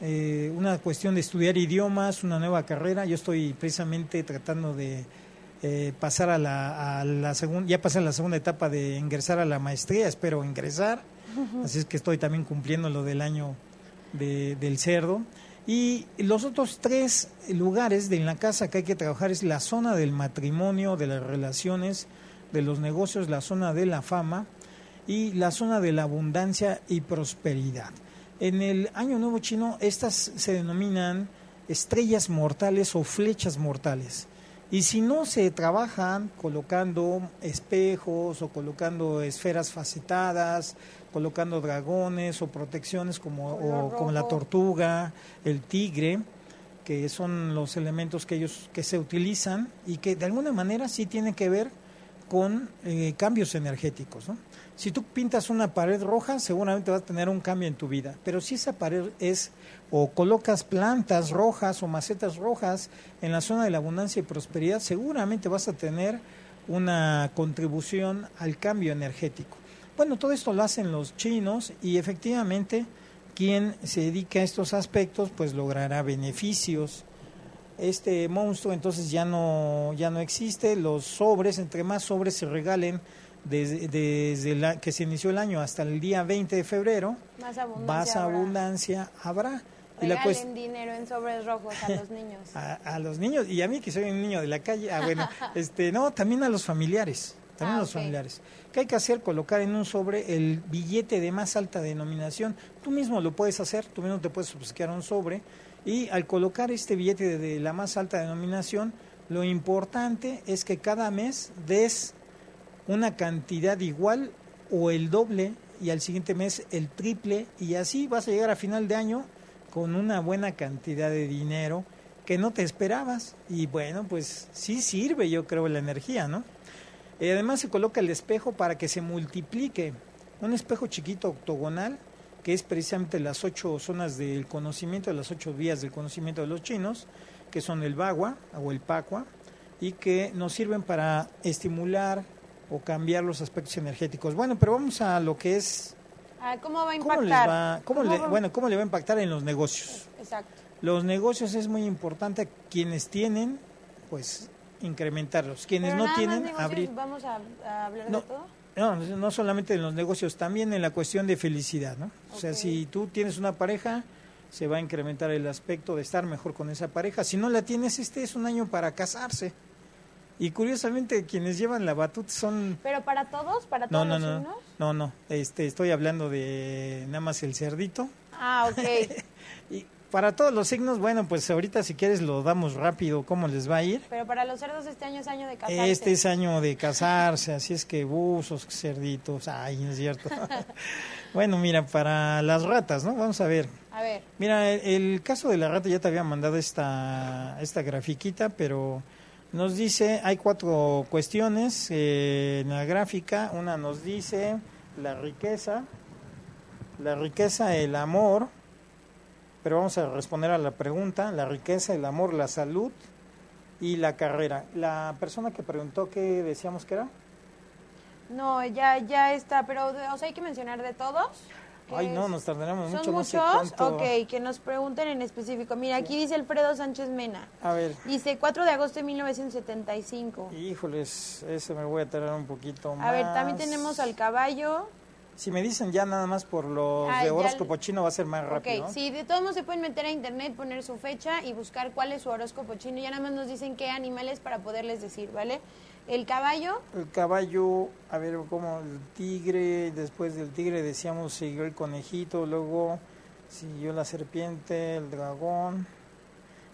eh, una cuestión de estudiar idiomas, una nueva carrera. Yo estoy precisamente tratando de eh, pasar a la, a la segunda, ya pasé la segunda etapa de ingresar a la maestría, espero ingresar, así es que estoy también cumpliendo lo del año de, del cerdo. Y los otros tres lugares de la casa que hay que trabajar es la zona del matrimonio, de las relaciones, de los negocios, la zona de la fama y la zona de la abundancia y prosperidad. En el Año Nuevo Chino estas se denominan estrellas mortales o flechas mortales. Y si no se trabajan colocando espejos o colocando esferas facetadas, colocando dragones o protecciones como, como la tortuga, el tigre, que son los elementos que ellos que se utilizan y que de alguna manera sí tienen que ver con eh, cambios energéticos. Si tú pintas una pared roja, seguramente vas a tener un cambio en tu vida, pero si esa pared es o colocas plantas rojas o macetas rojas en la zona de la abundancia y prosperidad, seguramente vas a tener una contribución al cambio energético. Bueno, todo esto lo hacen los chinos y efectivamente quien se dedica a estos aspectos pues logrará beneficios. Este monstruo entonces ya no ya no existe los sobres entre más sobres se regalen desde, desde la, que se inició el año hasta el día 20 de febrero Más abundancia. más habrá. abundancia habrá y la Regalen cuest- dinero en sobres rojos a los niños. a, a los niños y a mí que soy un niño de la calle ah bueno este no también a los familiares también Ah, a los ok. familiares qué hay que hacer colocar en un sobre el billete de más alta denominación tú mismo lo puedes hacer tú mismo te puedes obsequiar un sobre y al colocar este billete de, la más alta denominación lo importante es que cada mes des una cantidad igual o el doble y al siguiente mes el triple. Y así vas a llegar a final de año con una buena cantidad de dinero que no te esperabas. Y bueno pues sí sirve yo creo la energía no Eh, además se coloca el espejo para que se multiplique. Un espejo chiquito octogonal que es precisamente las ocho zonas del conocimiento las ocho vías del conocimiento de los chinos que son el bagua o el pacua y que nos sirven para estimular o cambiar los aspectos energéticos. Bueno, pero vamos a lo que es Ah, ¿Cómo va a cómo impactar? les va, cómo ¿Cómo le- va- bueno, cómo le va a impactar en los negocios. Exacto. Los negocios es muy importante quienes tienen, pues incrementarlos. Quienes Pero no nada tienen más negocios, abrir. ¿Vamos a, a hablar No. de todo? No, no solamente en los negocios, también en la cuestión de felicidad, ¿no? O sea, si tú tienes una pareja, se va a incrementar el aspecto de estar mejor con esa pareja. Si no la tienes, este es un año para casarse. Y curiosamente, quienes llevan la batuta son ¿Pero para todos? ¿Para No, todos no, los no, signos? no, no. Este, estoy hablando de nada más el cerdito. Ah, ok. Y para todos los signos, bueno, pues ahorita si quieres lo damos rápido, cómo les va a ir. Pero para los cerdos este año es año de casarse. Este es año de casarse, así es que buzos, cerditos, ay, no es cierto. bueno, mira, para las ratas, ¿no? Vamos a ver. A ver, Mira, el, el caso de la rata ya te había mandado esta, esta grafiquita, pero nos dice, hay cuatro cuestiones eh, en la gráfica. Una nos dice la riqueza, la riqueza, el amor, pero vamos a responder a la pregunta, la riqueza, el amor, la salud y la carrera. La persona que preguntó qué decíamos que era. no, ya, ya está, pero o sea, hay que mencionar de todos. Ay, no, nos tardaremos ¿Son mucho, no sé muchos? cuánto. Ok, que nos pregunten en específico. Mira, aquí dice Alfredo Sánchez Mena. A ver, Dice 4 de agosto de 1975. híjoles, ese me voy a tardar un poquito más. A ver, también tenemos al caballo. Si me dicen ya nada más por los Ah, de horóscopo chino va a ser más rápido. Ok, sí, de todos modos se pueden meter a internet, poner su fecha y buscar cuál es su horóscopo chino. Ya nada más nos dicen qué animales para poderles decir, ¿vale? El caballo, El caballo, a ver, como el tigre, después del tigre decíamos siguió el conejito, luego siguió la serpiente, el dragón,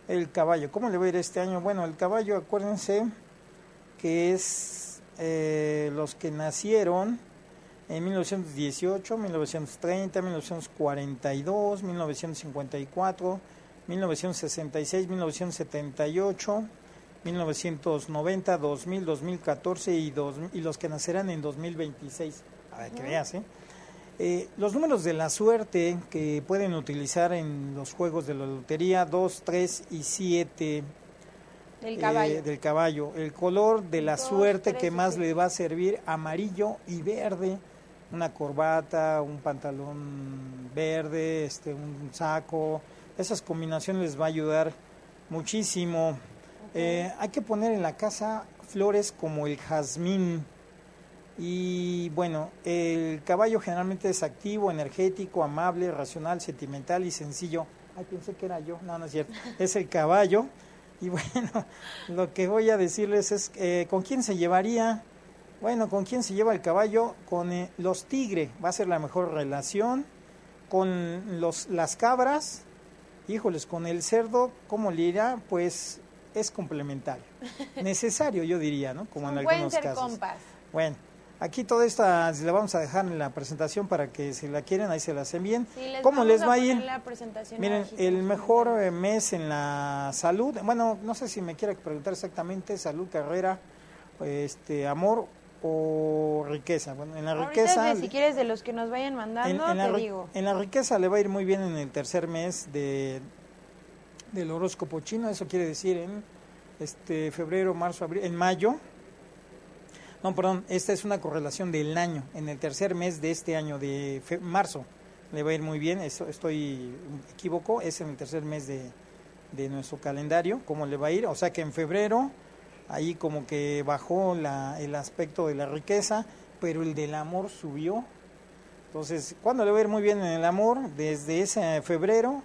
el caballo. ¿Cómo le va a ir este año? Bueno, el caballo, acuérdense que es eh, los que nacieron en 1918, 1930, 1942, 1954, 1966, 1978, 1990, 2000, 2014 y, dos- y los que nacerán en 2026. A ver, que veas, ¿eh? Eh, los números de la suerte que pueden utilizar en los juegos de la lotería, 2, 3 y 7 del eh, caballo. del caballo. El color de la suerte que más siete. le va a servir, amarillo y verde. Una corbata, un pantalón verde, este, un saco. Esas combinaciones les va a ayudar muchísimo. Eh, hay que poner en la casa flores como el jazmín. Y bueno, el caballo generalmente es activo, energético, amable, racional, sentimental y sencillo. Ay, pensé que era yo. No, no es cierto. Es el caballo. Y bueno, lo que voy a decirles es eh, con quién se llevaría. Bueno, con quién se lleva el caballo, con eh, los tigres va a ser la mejor relación. Con los, las cabras, híjoles, con el cerdo, ¿cómo le irá? Pues es complementario. Necesario, yo diría, ¿no? Como en algunos ser casos. compas. Bueno, aquí toda esta la vamos a dejar en la presentación para que si la quieren ahí se las envíen. Sí, les ¿Cómo les va a ir? poner la presentación Miren, el mejor eh, mes en la salud, bueno, no sé si me quiera preguntar exactamente, salud, carrera, este, amor o riqueza. Bueno, en la riqueza... si quieres de los que nos vayan En, mandando, en la, te ri- digo. en la riqueza le va a ir muy bien en el tercer mes de del horóscopo chino, eso quiere decir en este febrero, marzo, abril, en mayo. No, perdón, esta es una correlación del año, en el tercer mes de este año de fe- marzo le va a ir muy bien, eso estoy equivoco, es en el tercer mes de, de nuestro calendario, cómo le va a ir. O sea que en febrero ahí como que bajó la, el aspecto de la riqueza, pero el del amor subió. Entonces, ¿cuándo le va a ir muy bien en el amor? Desde ese febrero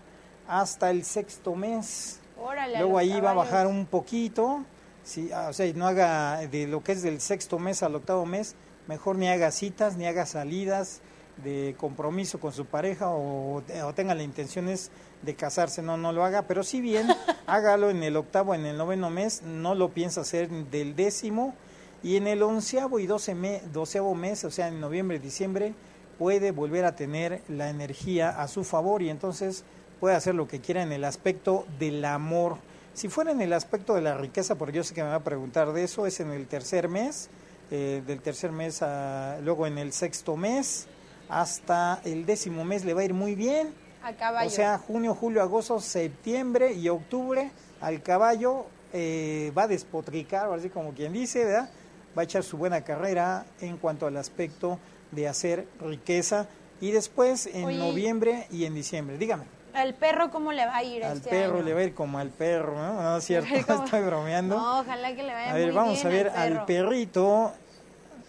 hasta el sexto mes. Órale, Luego ahí va a bajar un poquito. Sí, ah, o sea, no haga de lo que es del sexto mes al octavo mes, mejor ni haga citas, ni haga salidas de compromiso con su pareja o, o tenga la intenciones de casarse, no, no lo haga, pero si bien hágalo en el octavo, en el noveno mes, no lo piensa hacer del décimo y en el onceavo y doce me- doceavo mes, o sea, en noviembre, diciembre, puede volver a tener la energía a su favor y entonces puede hacer lo que quiera en el aspecto del amor. Si fuera en el aspecto de la riqueza, porque yo sé que me va a preguntar de eso, es en el tercer mes, eh, del tercer mes a, luego en el sexto mes, hasta el décimo mes le va a ir muy bien. A caballo. O sea, junio, julio, agosto, septiembre y octubre al caballo eh, va a despotricar, así como quien dice, ¿verdad? Va a echar su buena carrera en cuanto al aspecto de hacer riqueza. Y después en Oye. noviembre y en diciembre. Dígame, ¿Al perro cómo le va a ir al este perro año? le va a ir como al perro, ¿no? No es cierto, estoy bromeando. No, ojalá que le vaya A ver, muy vamos bien a ver al, al perrito.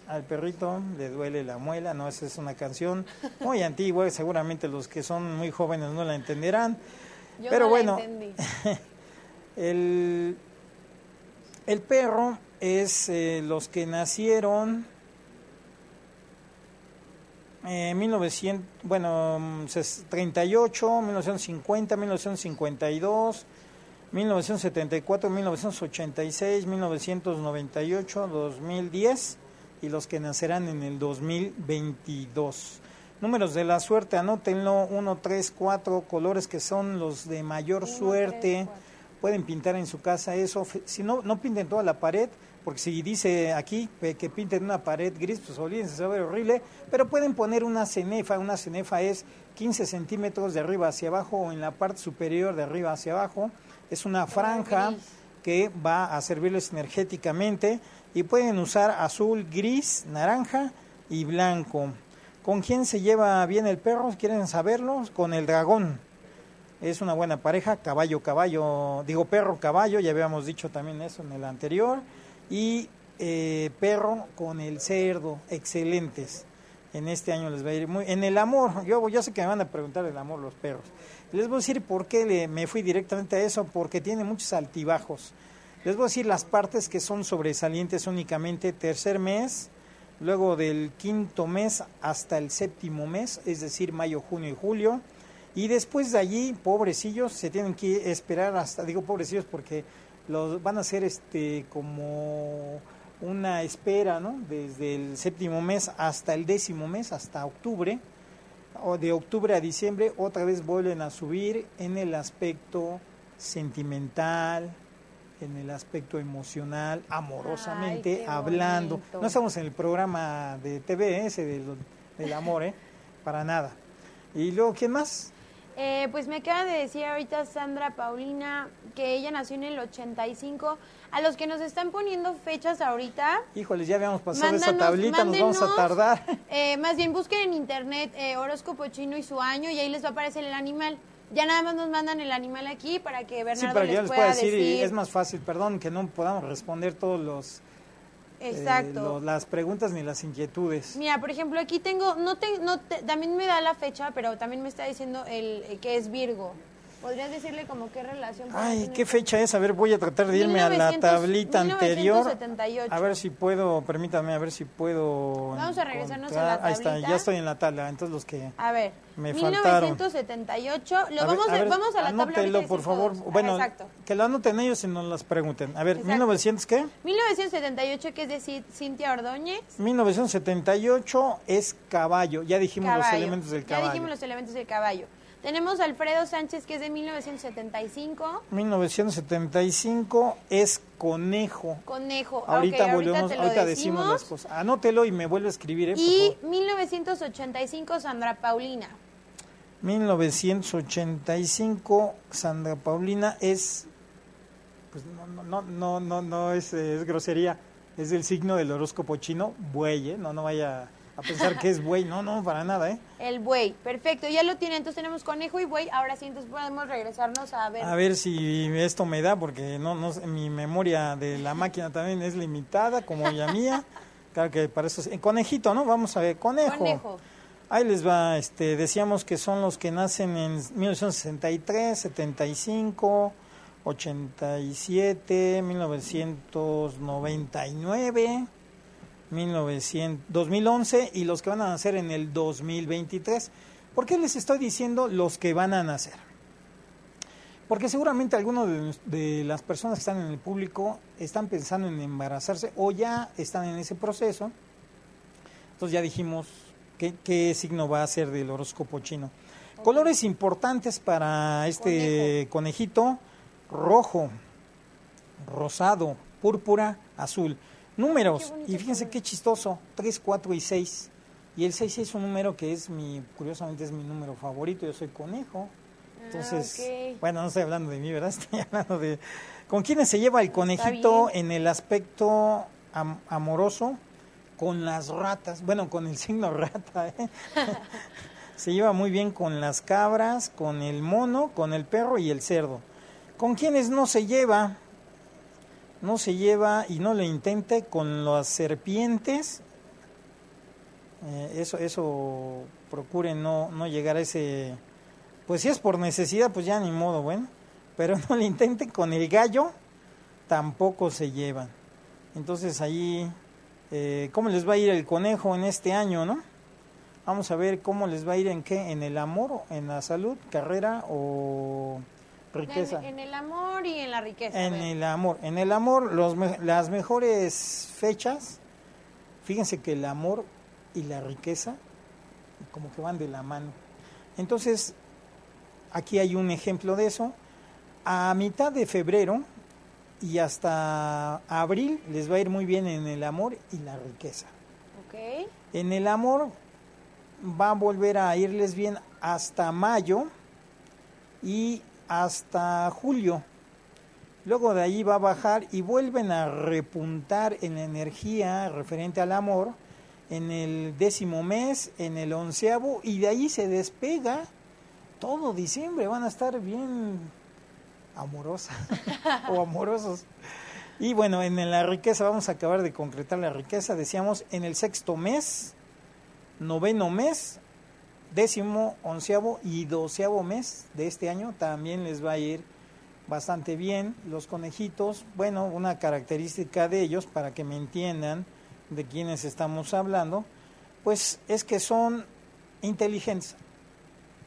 Al perrito le duele la muela, no, esa es una canción muy antigua, seguramente los que son muy jóvenes no la entenderán. Yo pero no bueno. El, el perro es eh, los que nacieron en 1900, bueno, mm, ses- 38, 1950, 1952, 1974, 1986, 1998, 2010 y los que nacerán en el 2022. Números de la suerte, anótenlo, 1, 3, 4, colores que son los de mayor suerte. Pueden pintar en su casa eso. Si no, no pinten toda la pared, porque si dice aquí eh, que pinten una pared gris, pues olvídense, se va a ver horrible. Pero pueden poner una cenefa. Una cenefa es 15 centímetros de arriba hacia abajo o en la parte superior de arriba hacia abajo. Es una franja que va a servirles energéticamente y pueden usar azul, gris, naranja y blanco. ¿Con quién se lleva bien el perro? ¿Quieren saberlo? Con el dragón. Es una buena pareja, caballo, caballo, digo perro, caballo, ya habíamos dicho también eso en el anterior. Y eh, perro con el cerdo, excelentes. En este año les va a ir muy... En el amor, yo, yo sé que me van a preguntar el amor los perros. Les voy a decir por qué me fui directamente a eso, porque tiene muchos altibajos. Les voy a decir las partes que son sobresalientes únicamente tercer mes, luego del quinto mes hasta el séptimo mes, es decir, mayo, junio y julio. Y después de allí, pobrecillos, se tienen que esperar hasta, digo pobrecillos porque los van a hacer este como una espera, ¿no? Desde el séptimo mes hasta el décimo mes, hasta octubre, o de octubre a diciembre, otra vez vuelven a subir en el aspecto sentimental, en el aspecto emocional, amorosamente Ay, hablando. bonito. No estamos en el programa de TV ese del, del amor, ¿eh? Para nada. Y luego, ¿quién más? Eh, pues me acaba de decir ahorita Sandra Paulina que ella nació en el 85. A los que nos están poniendo fechas ahorita, Híjoles, ya habíamos pasado esa tablita, nos vamos a tardar. eh, más bien busquen en internet eh, horóscopo chino y su año y ahí les va a aparecer el animal. Ya nada más nos mandan el animal aquí para que Bernardo Sí, para que yo les les pueda decir, decir. es más fácil, perdón, que no podamos responder todos los, eh, Exacto. las preguntas ni las inquietudes. Mira, por ejemplo, aquí tengo, no te, no te- también me da la fecha, pero también me está diciendo el eh, que es Virgo. ¿Podrías decirle como qué relación? Ay, ¿qué fecha es? A ver, voy a tratar de irme a la 1900, tablita anterior. 1978. A ver si puedo, permítanme, a ver si puedo. Vamos a regresarnos a la Ahí está, tablita. ya estoy en la tabla. Entonces los que. A ver, Me faltaron. 1978. Lo A vamos, a a, ver, vamos a la tabla anótenlo, ahorita por favor. todos. Bueno, exacto. que lo anoten ellos y nos las pregunten. A ver, Exacto. 1900 qué? 1978, que es de Ci- Cintia Ordóñez. 1978 es caballo. Ya dijimos los Caballo. elementos del Ya caballo. dijimos los elementos del caballo. Tenemos a Alfredo Sánchez, que es de 1975. 1975 es conejo. Conejo. Ahorita Ok, ahorita volvemos, te lo ahorita decimos. decimos las cosas. Anótelo y me vuelve a escribir, ¿eh? Y favor. 1985, Sandra Paulina. 1985 Sandra Paulina es pues no no no no no, no es, eh, es grosería, es del signo del horóscopo chino, buey, ¿eh? no no vaya a pensar que es buey. No, no, para nada, ¿eh? El buey, perfecto, ya lo tiene. Entonces tenemos conejo y buey. Ahora sí, entonces podemos regresarnos a ver. A ver si esto me da, porque no, no, mi memoria de la máquina también es limitada, como la mía. Claro que para eso es. Conejito, ¿no? Vamos a ver, conejo. Conejo. Ahí les va, este, decíamos que son los que nacen en 1963, 75, 87, 1999, 1900, 2011 y los que van a nacer en el 2023. ¿Por qué les estoy diciendo los que van a nacer? Porque seguramente algunos de, de, las personas que están en el público están pensando en embarazarse o ya están en ese proceso. Entonces ya dijimos qué, qué signo va a ser del horóscopo chino. Okay. Colores importantes para este Conejo. conejito, rojo, rosado, púrpura, azul. Números, y fíjense qué chistoso, 3, 4 y 6. Y el 6 es un número que es mi, curiosamente es mi número favorito, yo soy conejo. Entonces, Ah, okay. bueno, no estoy hablando de mí, ¿verdad? Estoy hablando de... ¿Con quiénes se lleva el conejito en el aspecto am amoroso? Con las ratas, bueno, con el signo rata, ¿eh? se lleva muy bien con las cabras, con el mono, con el perro y el cerdo. ¿Con quiénes no se lleva? No se lleva y no lo intente con las serpientes. Eh, eso, eso procuren no, no llegar a ese pues si es por necesidad, pues ya ni modo, bueno. Pero no le intenten con el gallo, tampoco se llevan. Entonces ahí, eh, ¿cómo les va a ir el conejo en este año, no? Vamos a ver cómo les va a ir en qué, en el amor, en la salud, carrera o riqueza. En, en el amor y en la riqueza. En el amor, en el amor, los, las mejores fechas, fíjense que el amor y la riqueza como que van de la mano. Entonces, Aquí hay un ejemplo de eso. A mitad de febrero y hasta abril les va a ir muy bien en el amor y la riqueza. Okay. En el amor va a volver a irles bien hasta mayo y hasta julio. Luego de ahí va a bajar y vuelven a repuntar en la energía referente al amor en el décimo mes, en el onceavo, y de ahí se despega todo diciembre van a estar bien amorosas o amorosos. Y bueno, en la riqueza vamos a acabar de concretar la riqueza, decíamos en el sexto mes, noveno mes, décimo, onceavo y doceavo mes de este año también les va a ir bastante bien. Los conejitos, bueno, una característica de ellos para que me entiendan de quiénes estamos hablando, pues es que son inteligentes.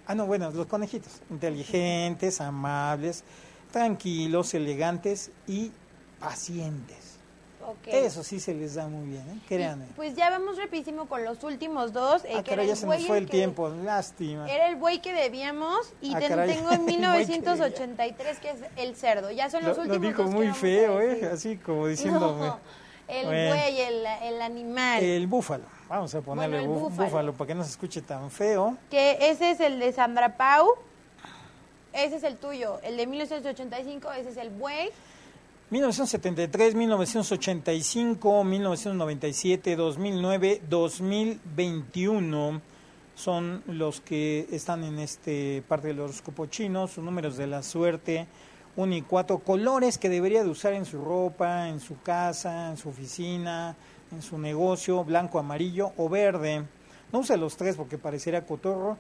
Ah, no, bueno, los conejitos. Inteligentes, amables, tranquilos, elegantes y pacientes. Okay. Eso sí se les da muy bien, ¿eh? créanme. Pues ya vamos rapidísimo con los últimos dos. Eh, ah, que ya se nos fue el que, tiempo, lástima. Era el buey que debíamos y ah, caray. tengo en 1983 que es el cerdo. Ya son los lo, últimos Lo dijo dos muy feo, ¿eh? Así como diciéndome. No, el bueno, buey, el, el, animal. El búfalo. Vamos a ponerle bueno, búfalo. búfalo para que no se escuche tan feo. Que ese es el de Sandra Pau. Ese es el tuyo. El de 1985, ese es el buey. 1973, 1985, 1997, 2009, 2021 son los que están en este parte del horóscopo chino, sus números de la suerte, uno y cuatro colores que debería de usar en su ropa, en su casa, en su oficina, en su negocio, blanco, amarillo o verde. No use los tres porque parecería cotorro,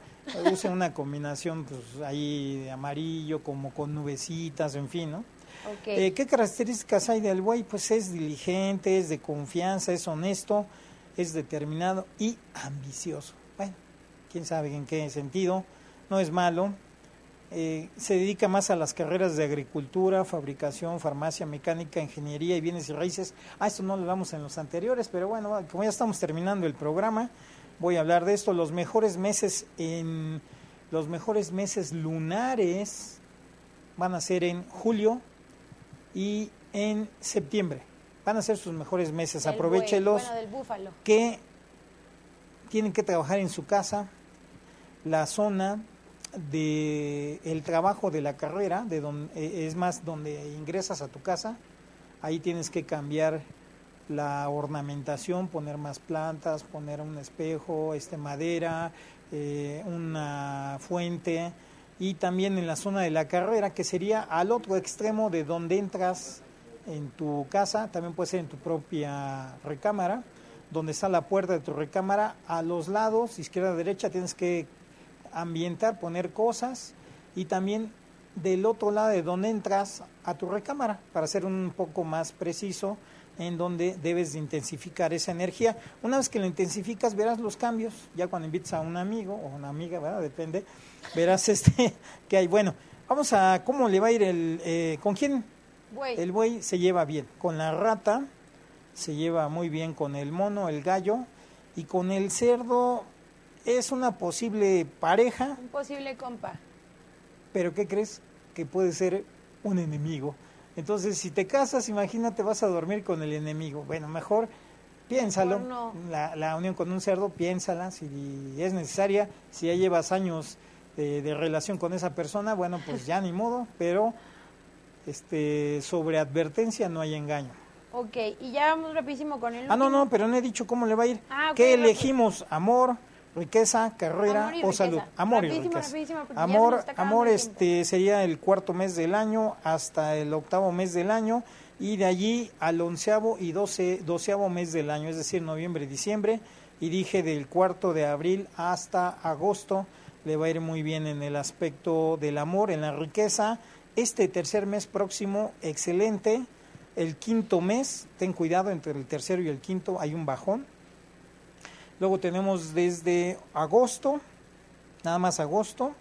use una combinación pues ahí de amarillo como con nubecitas, en fin, ¿no? Eh, ¿Qué características hay del buey? Pues es diligente, es de confianza, es honesto, es determinado y ambicioso. Bueno, quién sabe en qué sentido, no es malo. Eh, se dedica más a las carreras de agricultura, fabricación, farmacia, mecánica, ingeniería y bienes y raíces. Ah, esto no lo hablamos en los anteriores, pero bueno, como ya estamos terminando el programa, voy a hablar de esto. Los mejores meses en los mejores meses lunares van a ser en julio, y en septiembre. Van a ser sus mejores meses. Del Aprovechelos. Bueno, del búfalo. Que tienen que trabajar en su casa, la zona de el trabajo de la carrera, de donde es más donde ingresas a tu casa, ahí tienes que cambiar la ornamentación, poner más plantas, poner un espejo, este madera, eh, una fuente y también en la zona de la carrera que sería al otro extremo de donde entras en tu casa, también puede ser en tu propia recámara, donde está la puerta de tu recámara, a los lados, izquierda, derecha, tienes que ambientar, poner cosas y también del otro lado de donde entras a tu recámara, para ser un poco más preciso, en donde debes de intensificar esa energía. Una vez que lo intensificas, verás los cambios. Ya cuando invites a un amigo o una amiga, ¿verdad? Depende, verás este que hay. Bueno, vamos a cómo le va a ir el. Eh, ¿Con quién? El buey se lleva bien. Con la rata se lleva muy bien. Con el mono, el gallo. Y con el cerdo es una posible pareja. Un posible compa. Pero ¿qué crees? Que puede ser un enemigo. Entonces, si te casas, imagínate, vas a dormir con el enemigo. Bueno, mejor piénsalo. La, unión con un cerdo, piénsala si es necesaria. Si ya llevas años de, relación con esa persona, bueno, pues ya ni modo, pero este sobre advertencia no hay engaño. Ok, y ya vamos rapidísimo con el Ah, no, no, pero no he dicho cómo le va a ir. Ah, ¿Qué elegimos? ¿Amor, riqueza, carrera o salud. Amor y riqueza. Amor, amor este sería el cuarto mes del año hasta el octavo mes del año y de allí al onceavo y doce, doceavo mes del año, es decir, noviembre, diciembre. Y dije del cuarto de abril hasta agosto le va a ir muy bien en el aspecto del amor, en la riqueza. Este tercer mes próximo, excelente. El quinto mes, ten cuidado, entre el tercero y el quinto hay un bajón Luego tenemos desde agosto, nada más agosto,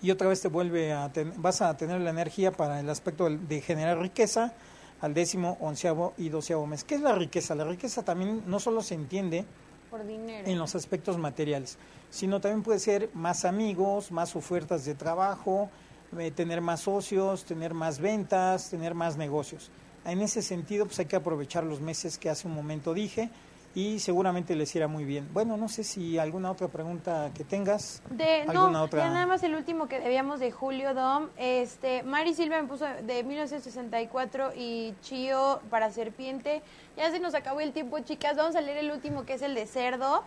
y otra vez te vuelve a vas a tener la energía para el aspecto de generar riqueza al décimo, onceavo y doceavo mes. ¿Qué es la riqueza? La riqueza también no solo se entiende Por dinero. en los aspectos materiales, sino también puede ser más amigos, más ofertas de trabajo, eh, tener más socios, tener más ventas, tener más negocios. En ese sentido, pues hay que aprovechar los meses que hace un momento dije y seguramente les irá muy bien. Bueno, no sé si alguna otra pregunta que tengas. De, no, otra? ya nada más el último que debíamos de Julio Dom. Este, Mari Silva me puso de 1964 y Chío para Serpiente. Ya se nos acabó el tiempo, chicas. Vamos a leer el último que es el de Cerdo.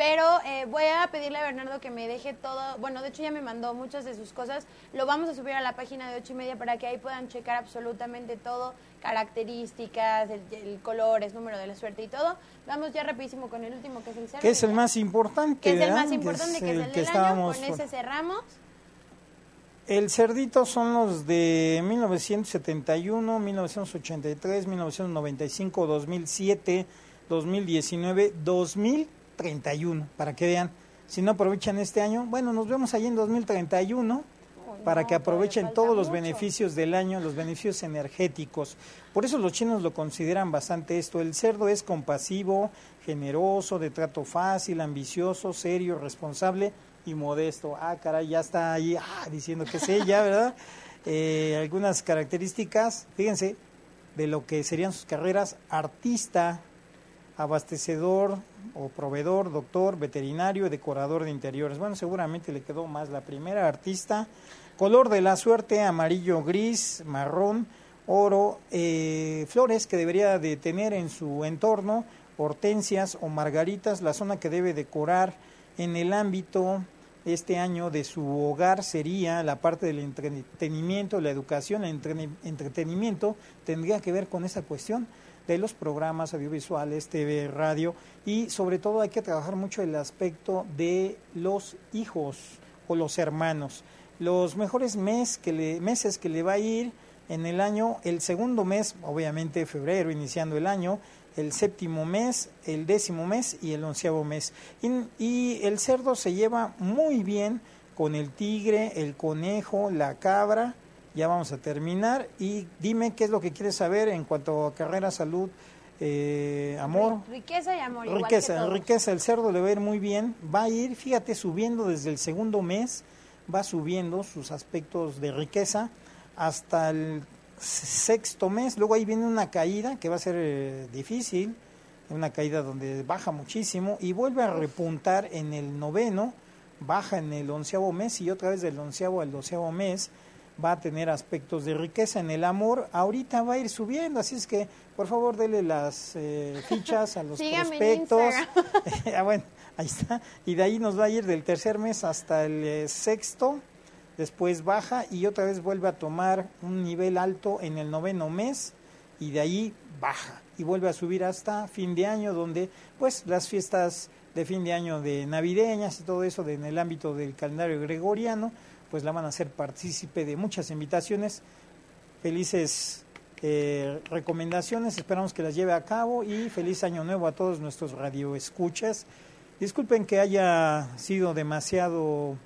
Pero eh, voy a pedirle a Bernardo que me deje todo. Bueno, de hecho ya me mandó muchas de sus cosas. Lo vamos a subir a la página de ocho y media para que ahí puedan checar absolutamente todo, características, el, el colores, número de la suerte y todo. Vamos ya rapidísimo con el último que es el cerdo. Que es el más importante. Que es el más importante, que es el, del año. Con ese cerramos. El cerdito son los de 1971, 1983, 1995, 2007, 2019, 2000 31, para que vean. Si no aprovechan este año, bueno, nos vemos ahí en 2031 para que aprovechen todos los beneficios del año, los beneficios energéticos. Por eso los chinos lo consideran bastante esto. El cerdo es compasivo, generoso, de trato fácil, ambicioso, serio, responsable y modesto. Ah, caray, ya está ahí ah, diciendo que sé ya, ¿verdad? Eh, algunas características, fíjense, de lo que serían sus carreras, artista, abastecedor o proveedor, doctor, veterinario, decorador de interiores. Bueno, seguramente le quedó más la primera artista. Color de la suerte, amarillo, gris, marrón, oro, eh, flores que debería de tener en su entorno, hortensias o margaritas, la zona que debe decorar en el ámbito este año de su hogar sería la parte del entretenimiento, la educación, el entretenimiento tendría que ver con esa cuestión de los programas audiovisuales, TV, radio y sobre todo hay que trabajar mucho el aspecto de los hijos o los hermanos. Los mejores mes que le, meses que le va a ir en el año, el segundo mes, obviamente febrero, iniciando el año, el séptimo mes, el décimo mes y el onceavo mes. y, el cerdo se lleva muy bien con el tigre, el conejo, la cabra ya vamos a terminar y dime qué es lo que quieres saber en cuanto a carrera, salud, eh, amor. Riqueza y amor. Riqueza, riqueza, el cerdo le va a ir muy bien, va a ir, fíjate, subiendo desde el segundo mes, va subiendo sus aspectos de riqueza hasta el sexto mes, luego ahí viene una caída que va a ser eh, difícil, una caída donde baja muchísimo y vuelve a repuntar en el noveno, baja en el onceavo mes y otra vez del onceavo al doceavo mes va a tener aspectos de riqueza en el amor, ahorita va a ir subiendo, así es que por favor dele las eh, fichas a los prospectos. ah, bueno, ahí está. Y de ahí nos va a ir del tercer mes hasta el eh, sexto, después baja y otra vez vuelve a tomar un nivel alto en el noveno mes y de ahí baja y vuelve a subir hasta fin de año donde pues las fiestas de fin de año de navideñas y todo eso en el ámbito del calendario gregoriano pues la van a hacer partícipe de muchas invitaciones, felices eh, recomendaciones, esperamos que las lleve a cabo y feliz año nuevo a todos nuestros radioescuchas. Disculpen que haya sido demasiado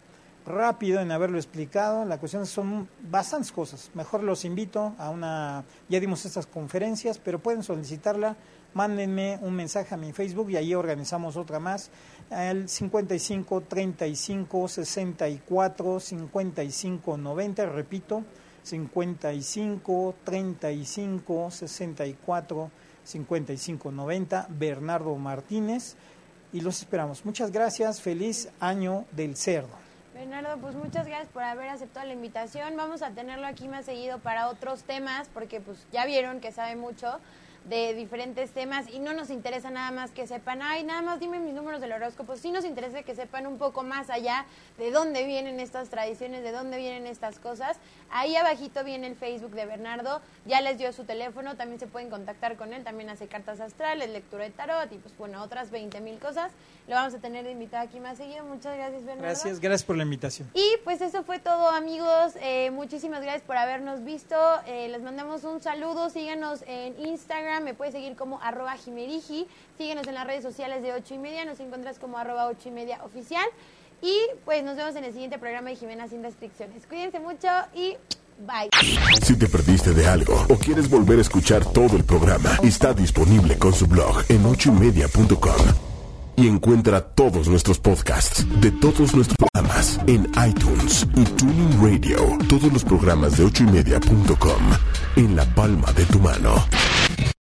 rápido en haberlo explicado, la cuestión son bastantes cosas. Mejor los invito a una, ya dimos estas conferencias, pero pueden solicitarla, mándenme un mensaje a mi Facebook y ahí organizamos otra más al 55 35 64 55 90, repito, 55 35 64 55 90, Bernardo Martínez, y los esperamos. Muchas gracias, feliz año del cerdo. Bernardo, pues muchas gracias por haber aceptado la invitación. Vamos a tenerlo aquí más seguido para otros temas, porque pues ya vieron que sabe mucho de diferentes temas y no nos interesa nada más que sepan, ay, nada más dime mis números del horóscopo, sí nos interesa que sepan un poco más allá de dónde vienen estas tradiciones, de dónde vienen estas cosas. Ahí abajito viene el Facebook de Bernardo, ya les dio su teléfono, también se pueden contactar con él, también hace cartas astrales, lectura de tarot y pues bueno, otras 20 mil cosas. Lo vamos a tener de invitado aquí más seguido. Muchas gracias, Bernardo. Gracias, gracias por la invitación. Y pues eso fue todo, amigos. Eh, muchísimas gracias por habernos visto. Eh, les mandamos un saludo. Síganos en Instagram. Me puedes seguir como arroba jimeriji. Síguenos en las redes sociales de 8 y media. Nos encuentras como arroba 8 y media oficial. Y pues nos vemos en el siguiente programa de Jimena Sin Restricciones. Cuídense mucho y bye. Si te perdiste de algo o quieres volver a escuchar todo el programa, está disponible con su blog en ochoymedia.com y encuentra todos nuestros podcasts de todos nuestros programas en iTunes y Tuning Radio. Todos los programas de ochoymedia.com en la palma de tu mano.